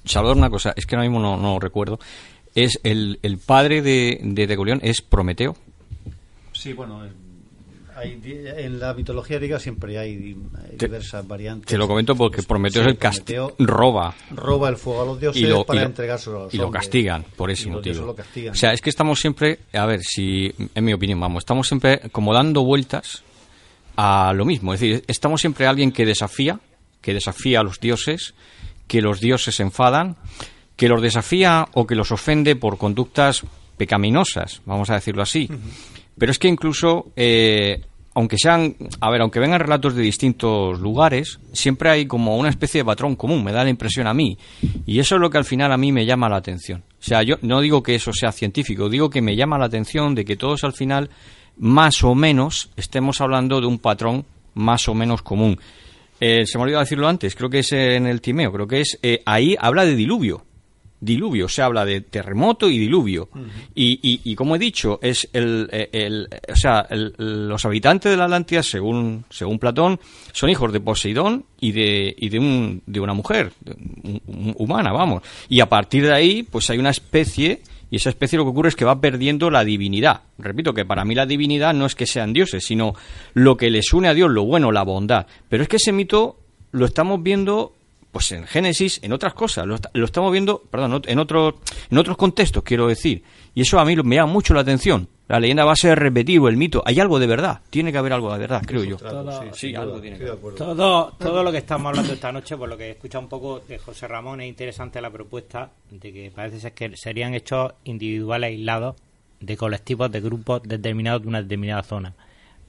Salvador, una cosa, es que ahora mismo no, no recuerdo. Es el, el padre de, de es Prometeo. Sí, bueno, en- hay en la mitología griega siempre hay, di- hay Te- diversas variantes. Te lo comento porque Prometeo Sí, es el castigo, roba. roba el fuego a los dioses y lo, para y lo- entregárselo a los y lo hombres. castigan por ese Y motivo. lo. O sea, es que estamos siempre, a ver, si, en mi opinión, vamos, estamos siempre como dando vueltas a lo mismo. Es decir, estamos siempre alguien que desafía, que desafía a los dioses, que los dioses se enfadan, que los desafía o que los ofende por conductas pecaminosas, vamos a decirlo así. Pero es que incluso, eh, aunque sean, a ver, aunque vengan relatos de distintos lugares, siempre hay como una especie de patrón común, me da la impresión a mí. Y eso es lo que al final a mí me llama la atención. O sea, yo no digo que eso sea científico, digo que me llama la atención de que todos al final, más o menos, estemos hablando de un patrón más o menos común. Eh, se me ha olvidado decirlo antes, creo que es en el Timeo, creo que es, eh, ahí habla de diluvio. Diluvio, se habla de terremoto y diluvio. y, y, y como he dicho, es el, eh, el- o sea, el- los habitantes de la Atlántida, según, según Platón, son hijos de Poseidón y de, y de, un, de una mujer un- humana, vamos. Y a partir de ahí, pues hay una especie, y esa especie lo que ocurre es que va perdiendo la divinidad. Repito que para mí la divinidad no es que sean dioses, sino lo que les une a Dios, lo bueno, la bondad. Pero es que ese mito lo estamos viendo pues en Génesis, en otras cosas, lo, est- lo estamos viendo, perdón, en otros, en otros contextos, quiero decir. Y eso a mí me llama mucho la atención. La leyenda va a ser repetido, el mito. Hay algo de verdad, tiene que haber algo de verdad, creo yo. sí, algo tiene que haber. Todo, todo lo que estamos hablando esta noche, por lo que he escuchado un poco de José Ramón, es interesante la propuesta de que parece ser que serían hechos individuales aislados de colectivos, de grupos determinados de una determinada zona.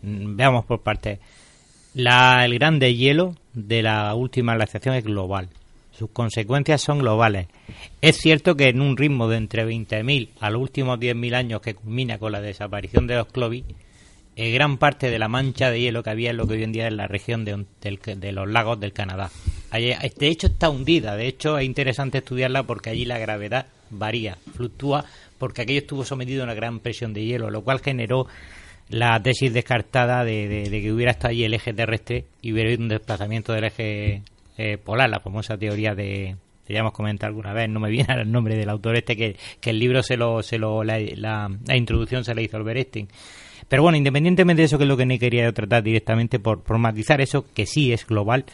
Mm, Veamos por partes. La, el gran deshielo de la última glaciación es global. Sus consecuencias son globales. Es cierto que en un ritmo de entre 20.000 a los últimos 10.000 años que culmina con la desaparición de los Clovis, eh, gran parte de la mancha de hielo que había en lo que hoy en día es la región de, los lagos del Canadá. De hecho está hundida, de hecho es interesante estudiarla porque allí la gravedad varía, fluctúa, porque aquello estuvo sometido a una gran presión de hielo, lo cual generó la tesis descartada de, de- de que hubiera estado allí el eje terrestre y hubiera habido un desplazamiento del eje eh, polar, la famosa teoría de que ya hemos comentado alguna vez, no me viene el nombre del autor este que, que el libro se lo, se lo la, la- introducción se la hizo Albert Einstein. Pero bueno, independientemente de eso, que es lo que no quería tratar directamente por, por matizar eso, que sí es global,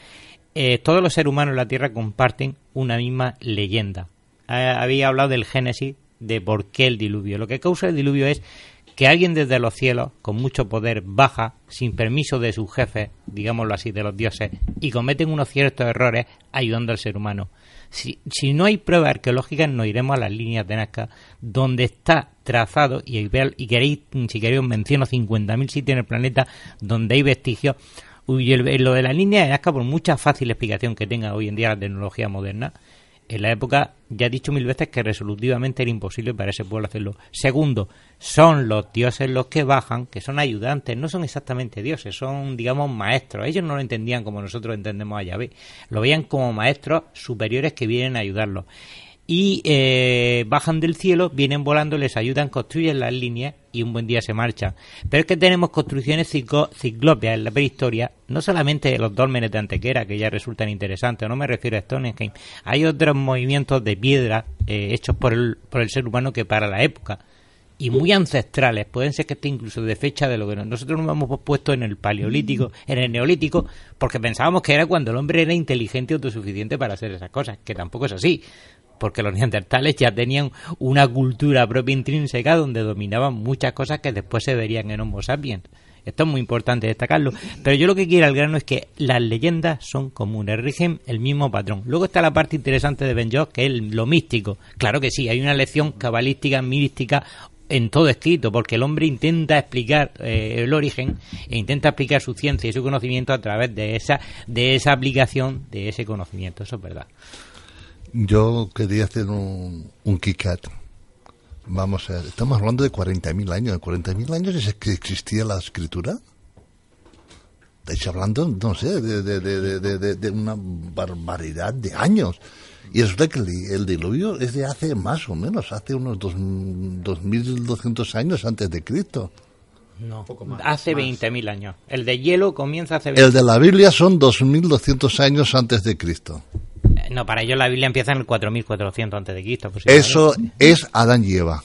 eh, todos los seres humanos en la Tierra comparten una misma leyenda. Había hablado del génesis de por qué el diluvio. Lo que causa el diluvio es que alguien desde los cielos, con mucho poder, baja, sin permiso de sus jefes, digámoslo así, de los dioses, y cometen unos ciertos errores ayudando al ser humano. Si, si no hay pruebas arqueológicas, nos iremos a las líneas de Nazca, donde está trazado, y, y queréis, si queréis, os menciono 50.000 sitios en el planeta donde hay vestigios. El- lo de la línea de Nazca, por mucha fácil explicación que tenga hoy en día la tecnología moderna, en la época ya he dicho mil veces que resolutivamente era imposible para ese pueblo hacerlo. Segundo, son los dioses los que bajan, que son ayudantes, no son exactamente dioses, son, digamos, maestros. Ellos no lo entendían como nosotros entendemos a Yahvé, lo veían como maestros superiores que vienen a ayudarlos. Y eh, bajan del cielo, vienen volando, les ayudan, construyen las líneas y un buen día se marchan. Pero es que tenemos construcciones ciclópeas en la prehistoria, no solamente los dólmenes de Antequera, que ya resultan interesantes, no me refiero a Stonehenge, hay otros movimientos de piedra eh, hechos por el, por el ser humano que para la época y muy ancestrales. Pueden ser que esté incluso de fecha de lo que no- nosotros nos hemos puesto en el paleolítico, en el neolítico, porque pensábamos que era cuando el hombre era inteligente y autosuficiente para hacer esas cosas, que tampoco es así. Porque los neandertales ya tenían una cultura propia intrínseca donde dominaban muchas cosas que después se verían en Homo sapiens. Esto es muy importante destacarlo. Pero yo lo que quiero al grano es que las leyendas son comunes, rigen el mismo patrón. Luego está la parte interesante de Ben Jock, que es lo místico. Claro que sí, hay una lección cabalística, mística en todo escrito, porque el hombre intenta explicar eh, el origen e intenta explicar su ciencia y su conocimiento a través de esa, de esa aplicación de ese conocimiento. Eso es verdad. Yo quería hacer un, un kick-out. Vamos a ver, estamos hablando de 40.000 años. ¿En 40.000 años es que existía la escritura? Estáis hablando, no sé, de, de, de, de- de- de una barbaridad de años. Y resulta que el, el diluvio es de hace más o menos, hace unos dos- 2.200 años antes de Cristo. No, hace 20.000 años. El de hielo comienza hace El de la Biblia son 2.200 años antes de Cristo. Eh, No, para ellos la Biblia empieza en el 4400 antes de Cristo. Eso es Adán y Eva.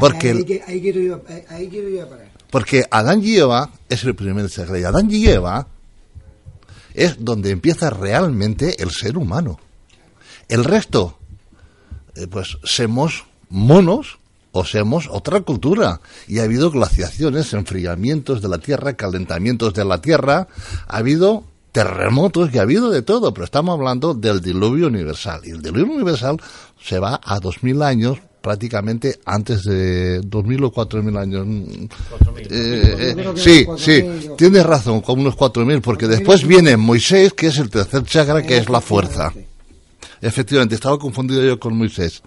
Porque ahí, el- que- ahí quiero ahí- a parar. Porque Adán y Eva es el primer secreto. Y Adán y Eva es donde empieza realmente el ser humano. El resto, eh, pues, somos monos o somos otra cultura. Y ha habido glaciaciones, enfriamientos de la Tierra, calentamientos de la Tierra, ha habido terremotos y ha habido de todo, pero estamos hablando del diluvio universal. Y el diluvio universal se va a 2000 años prácticamente antes de 2000 o 4000 años. Mm, eh, eh, sí, sí, tienes razón, como unos 4000, porque después viene Moisés, que es el tercer chakra, que es la fuerza. Efectivamente, estaba confundido yo con Moisés.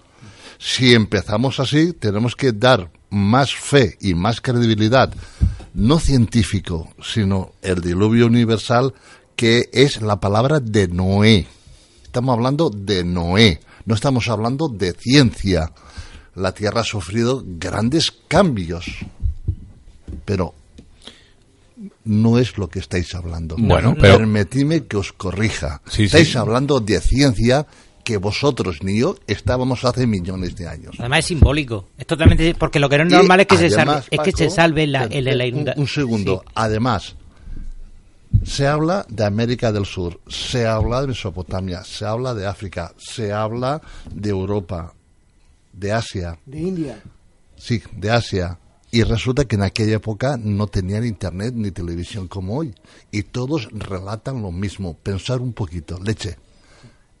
Si empezamos así, tenemos que dar más fe y más credibilidad, no científico, sino el diluvio universal, que es la palabra de Noé. Estamos hablando de Noé, no estamos hablando de ciencia. La Tierra ha sufrido grandes cambios, pero no es lo que estáis hablando. Bueno, pero- Permitidme que os corrija. Sí, estáis sí. hablando de ciencia que vosotros ni yo estábamos hace millones de años. Además es simbólico. Es totalmente porque lo que no es normal es que se salve, es que se salve la, espera, el, la espera, un- inunda- un, segundo. Además, se habla de América del Sur, se habla de Mesopotamia, se habla de África, se habla de Europa, de Asia, De India. sí, de Asia. Y resulta que en aquella época no tenían internet ni televisión como hoy. Y todos relatan lo mismo. Pensar un poquito. Leche.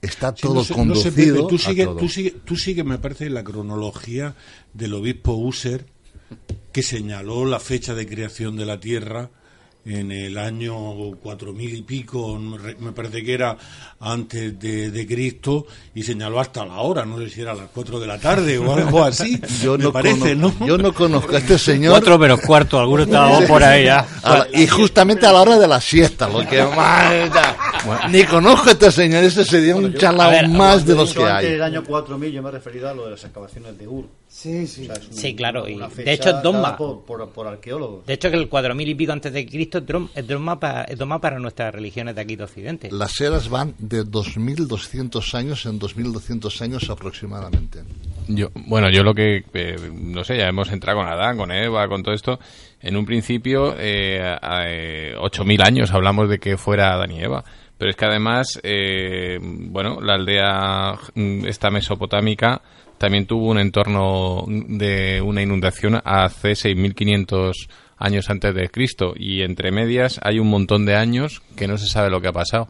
Está Sí, todo no sé- no sé, conducido Pepe, tú a sigue, todo. tú sigue, tú sigue, me parece, la cronología del obispo User que señaló la fecha de creación de la Tierra en el año cuatro mil y pico, me re- me parece que era antes de, de Cristo, y señaló hasta la hora, no sé si era a las cuatro de la tarde o algo así, *laughs* Yo me no, parece, conozco, ¿no? yo no conozco a este señor. Cuatro menos cuarto, alguno estaba por ahí ya. A la- y justamente a la hora de la siesta, lo que más. Ni conozco a este señor, ese sería un chalao más de los que Antes hay. del año 4000 yo me he referido a lo de las excavaciones de Ur. Sí, sí. O sea, es un- Sí, claro, y de hecho es dogma. Por, por, por arqueólogos. De hecho que el 4000 y pico antes de Cristo es dogma para, para nuestras religiones de aquí de Occidente. Las eras van de 2200 años en 2200 años aproximadamente. Yo, bueno, yo lo que, eh, no sé, ya hemos entrado con Adán, con Eva, con todo esto. En un principio, eh, a- eh, 8.000 años hablamos de que fuera Adán y Eva. Pero es que además, eh, bueno, la aldea mm, esta mesopotámica también tuvo un entorno de una inundación hace 6.500 años antes de Cristo. Y entre medias hay un montón de años que no se sabe lo que ha pasado.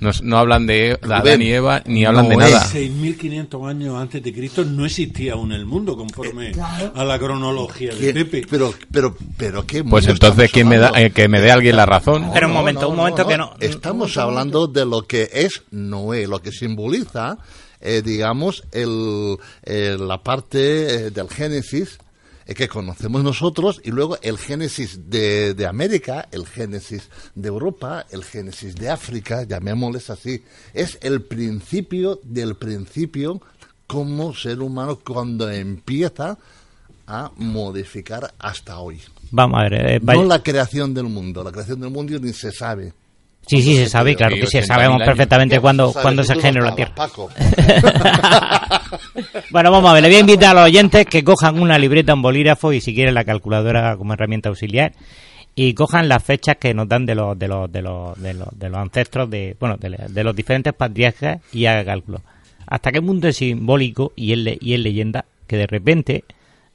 No, no hablan de, Adán y Eva ni hablan de No nada. 6.500 años antes de Cristo no existía aún el mundo conforme a la cronología de ¿Qué- Pepe. Pero, pero, pero, ¿qué Pues entonces ¿quién me da, eh, que me dé alguien la razón. Pero un momento, un momento que no. Estamos hablando de lo que es Noé, lo que simboliza, eh, digamos, el, eh, la parte eh, del Génesis eh, que conocemos nosotros y luego el Génesis de, de América, el Génesis de Europa, el Génesis de África, llamémosles así. Es el principio del principio como ser humano cuando empieza a modificar hasta hoy. Vamos a ver, eh, No la creación del mundo, la creación del mundo ni se sabe. Sí, sí, se sabe, claro que sí, sabemos perfectamente cuándo, cuándo se generó la Tierra. *laughs* bueno, vamos a ver, le voy a invitar a los oyentes que cojan una libreta, un bolígrafo y si quieren la calculadora como herramienta auxiliar y cojan las fechas que nos dan de los de los de los de los, de los ancestros de bueno de, los diferentes patriarcas y haga cálculo. Hasta qué punto es simbólico y es, y es leyenda que de repente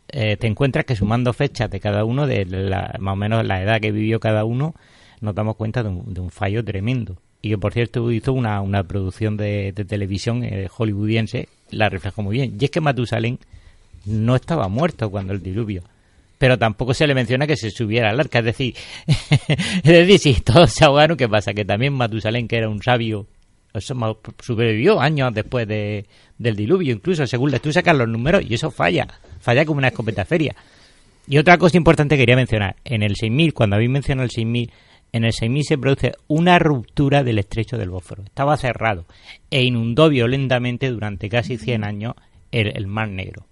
eh, te encuentras que sumando fechas de cada uno de la, más o menos la edad que vivió cada uno nos damos cuenta de un, fallo tremendo y que por cierto hizo una, una producción de, televisión eh, hollywoodiense la reflejó muy bien y es que Matusalén no estaba muerto cuando el diluvio pero tampoco se le menciona que se subiera al arca. Es decir, *laughs* es decir, si todos se ahogaron, ¿qué pasa? Que también Matusalén, que era un sabio, sobrevivió años después de, del diluvio, incluso según tú sacas los números, y eso falla, falla como una escopeta feria. Y otra cosa importante que quería mencionar, en el 6000, cuando habéis mencionado el 6000, en el 6000 se produce una ruptura del estrecho del Bósforo. Estaba cerrado e inundó violentamente durante casi 100 años el Mar Negro.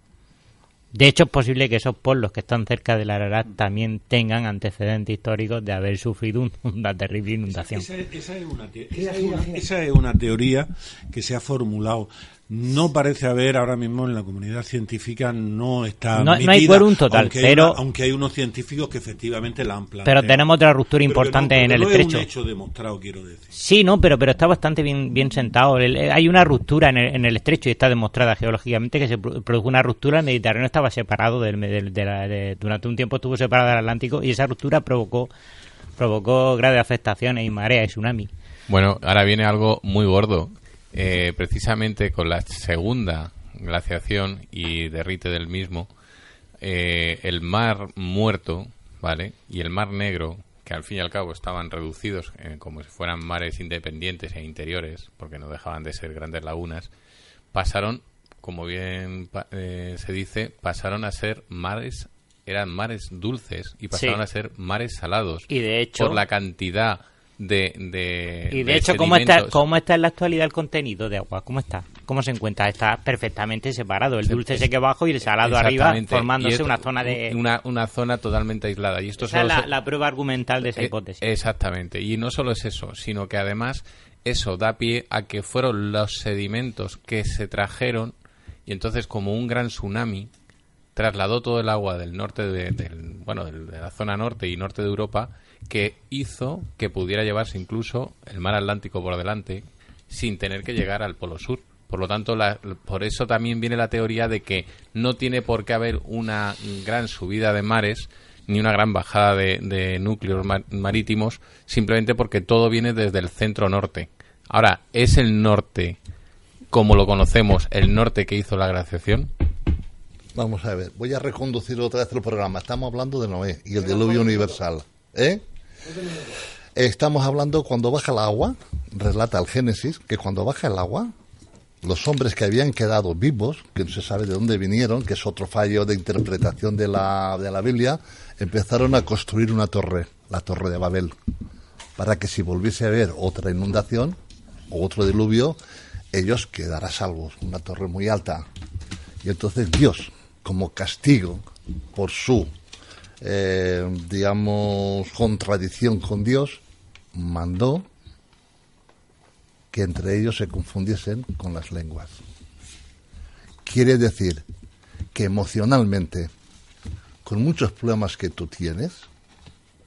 De hecho, es posible que esos pueblos que están cerca del Ararat también tengan antecedentes históricos de haber sufrido una terrible inundación. Esa, es una teoría que se ha formulado no parece haber ahora mismo en la comunidad científica no está no, no hay quórum total aunque pero hay aunque hay unos científicos que efectivamente la han planteado. Pero tenemos otra ruptura importante en el estrecho es un hecho demostrado quiero decir. Sí no pero pero está bastante bien bien sentado. Hay una ruptura en el, en el, estrecho y está demostrada geológicamente que se produjo una ruptura. El Mediterráneo estaba separado del, durante un tiempo estuvo separado del Atlántico y esa ruptura provocó provocó graves afectaciones y marea y tsunami. Bueno ahora viene algo muy gordo eh, precisamente con la segunda glaciación y derrite del mismo, eh, el mar muerto, ¿vale? Y el mar negro, que al fin y al cabo estaban reducidos eh, como si fueran mares independientes e interiores, porque no dejaban de ser grandes lagunas, pasaron, como bien se dice, pasaron a ser mares eran mares dulces y pasaron a ser mares salados. Y de hecho, por la cantidad de, de y de, hecho cómo está cómo está en la actualidad el contenido de agua cómo está cómo se encuentra está perfectamente separado. El dulce se que abajo y el salado arriba formándose una zona de una, una zona totalmente aislada. Y esto esa es la, prueba argumental de esa eh, hipótesis. exactamente. Y no solo es eso sino que además eso da pie a que fueron los sedimentos que se trajeron y entonces como un gran tsunami trasladó todo el agua del norte de, del, bueno de la zona norte y norte de Europa que hizo que pudiera llevarse incluso el mar Atlántico por delante sin tener que llegar al Polo Sur. Por lo tanto, por eso también viene la teoría de que no tiene por qué haber una gran subida de mares ni una gran bajada de, núcleos marítimos, simplemente porque todo viene desde el centro norte. Ahora, ¿es el norte, como lo conocemos, el norte que hizo la glaciación? Vamos a ver, voy a reconducir otra vez el programa. Estamos hablando de Noé y el diluvio universal. ¿Eh? Estamos hablando cuando baja el agua, relata el Génesis, que cuando baja el agua, los hombres que habían quedado vivos, que no se sabe de dónde vinieron, que es otro fallo de interpretación de la, de la Biblia, empezaron a construir una torre, la torre de Babel, para que si volviese a haber otra inundación o otro diluvio, ellos quedaran salvos, una torre muy alta. Y entonces Dios, como castigo por su eh, digamos, contradicción con Dios, mandó que entre ellos se confundiesen con las lenguas. Quiere decir que emocionalmente, con muchos problemas que tú tienes,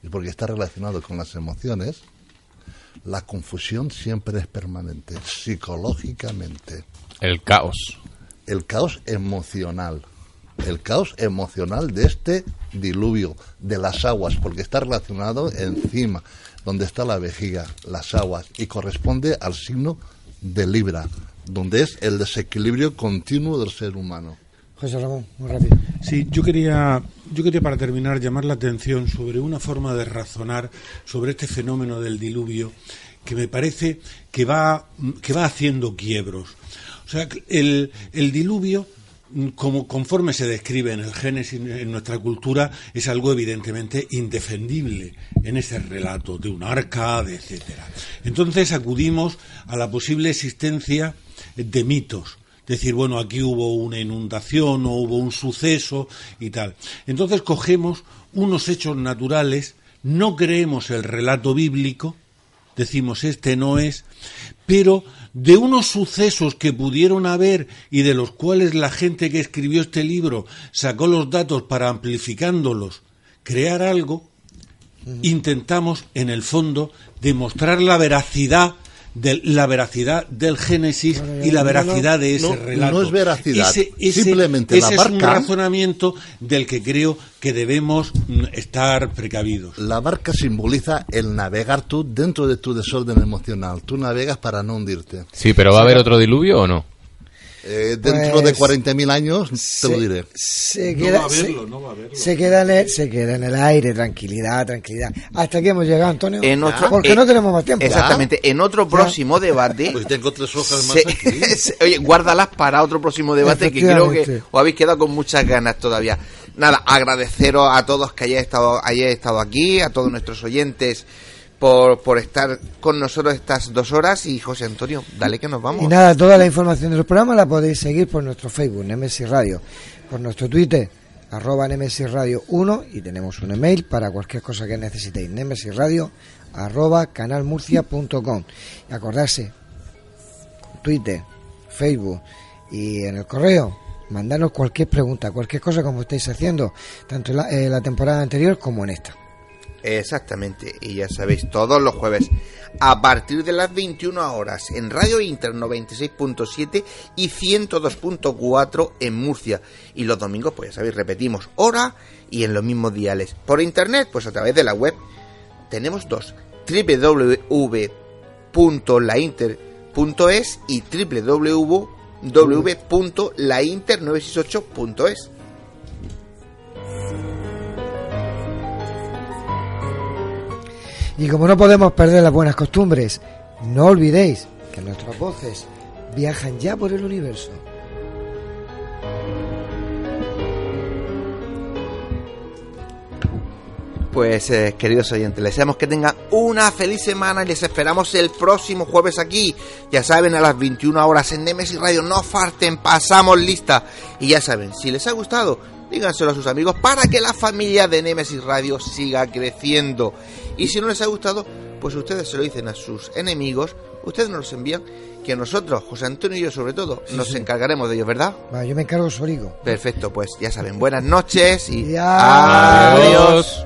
y porque está relacionado con las emociones, la confusión siempre es permanente, psicológicamente. El caos. El caos emocional el caos emocional de este diluvio de las aguas, porque está relacionado encima, donde está la vejiga, las aguas, y corresponde al signo de Libra, donde es el desequilibrio continuo del ser humano. José Ramón, muy rápido. Sí, yo quería, yo quería para terminar llamar la atención sobre una forma de razonar sobre este fenómeno del diluvio que me parece que va, que va haciendo quiebros. O sea, el, el diluvio como conforme se describe en el Génesis, en nuestra cultura, es algo evidentemente indefendible en ese relato de un arca, de etcétera. Entonces acudimos a la posible existencia de mitos. Decir, bueno, aquí hubo una inundación o hubo un suceso y tal. Entonces cogemos unos hechos naturales, no creemos el relato bíblico, decimos este no es, pero de unos sucesos que pudieron haber y de los cuales la gente que escribió este libro sacó los datos para amplificándolos, crear algo, intentamos en el fondo demostrar la veracidad de la veracidad del Génesis y la veracidad de ese no, relato. no es veracidad, Ese- ese- simplemente ese la es un barca- razonamiento del que creo que debemos estar precavidos. La barca simboliza el navegar tú dentro de tu desorden emocional. Tú navegas para no hundirte. Sí, pero ¿va a haber otro diluvio o no? Eh, dentro Pues, de 40.000 años te se- lo diré. Se queda, se- se queda en el, se queda en el aire, tranquilidad, tranquilidad. Hasta aquí hemos llegado, Antonio. En otro- Porque eh, no tenemos más tiempo. Exactamente. En otro próximo debate. *laughs* Pues tengo tres hojas más se- aquí. *laughs* se- oye, guárdalas para otro próximo debate que creo que os habéis quedado con muchas ganas todavía. Nada, agradeceros a todos que hayáis estado, hayáis estado aquí, a todos nuestros oyentes por, por estar con nosotros estas dos horas. Y José Antonio, dale que nos vamos. Y nada, toda la información del programa la podéis seguir por nuestro Facebook, Nemesis Radio, por nuestro Twitter, arroba Nemesis Radio 1 y tenemos un email para cualquier cosa que necesitéis, Nemesis Radio, arroba canalmurcia.com. Y acordarse, Twitter, Facebook y en el correo, mandarnos cualquier pregunta, cualquier cosa como estáis haciendo, tanto en la, en la temporada anterior como en esta. Exactamente, y ya sabéis, todos los jueves a partir de las 21 horas en Radio Inter 96.7 y 102.4 en Murcia. Y los domingos, pues ya sabéis, repetimos hora y en los mismos diales. Por internet, pues a través de la web tenemos dos, www.lainter.es y www.lainter968.es. Y como no podemos perder las buenas costumbres, no olvidéis que nuestras voces viajan ya por el universo. Pues eh, queridos oyentes, les deseamos que tengan una feliz semana y les esperamos el próximo jueves aquí. Ya saben, a las 21 horas en Nemesis Radio. No farten, pasamos lista. Y ya saben, si les ha gustado, díganselo a sus amigos para que la familia de Nemesis Radio siga creciendo. Y si no les ha gustado, pues ustedes se lo dicen a sus enemigos, ustedes nos los envían, que nosotros, José Antonio y yo sobre todo, nos sí. encargaremos de ellos, ¿verdad? Va, yo me encargo soligo. Perfecto, pues ya saben, buenas noches y adiós.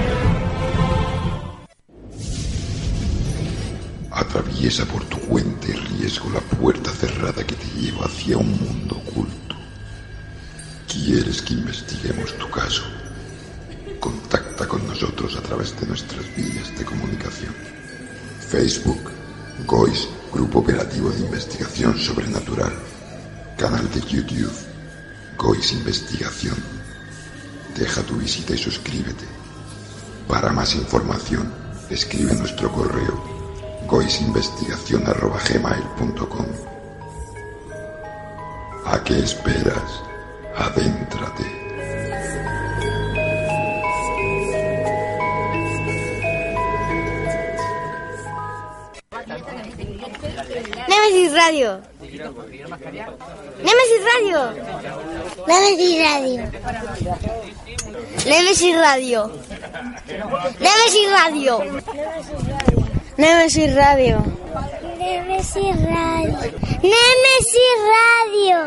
Atraviesa por tu cuenta y riesgo la puerta cerrada que te lleva hacia un mundo oculto. ¿Quieres que investiguemos tu caso? Contacta con nosotros a través de nuestras vías de comunicación. Facebook, GOIS, Grupo Operativo de Investigación Sobrenatural. Canal de YouTube, GOIS Investigación. Deja tu visita y suscríbete. Para más información, escribe nuestro correo goisinvestigación.gmail.com ¿A qué esperas? Adéntrate. Nemesis Radio. Nemesis Radio. Nemesis Radio. Nemesis Radio. Nemesis Radio. Nemesis Radio. Nemesis Radio. Nemesis Radio.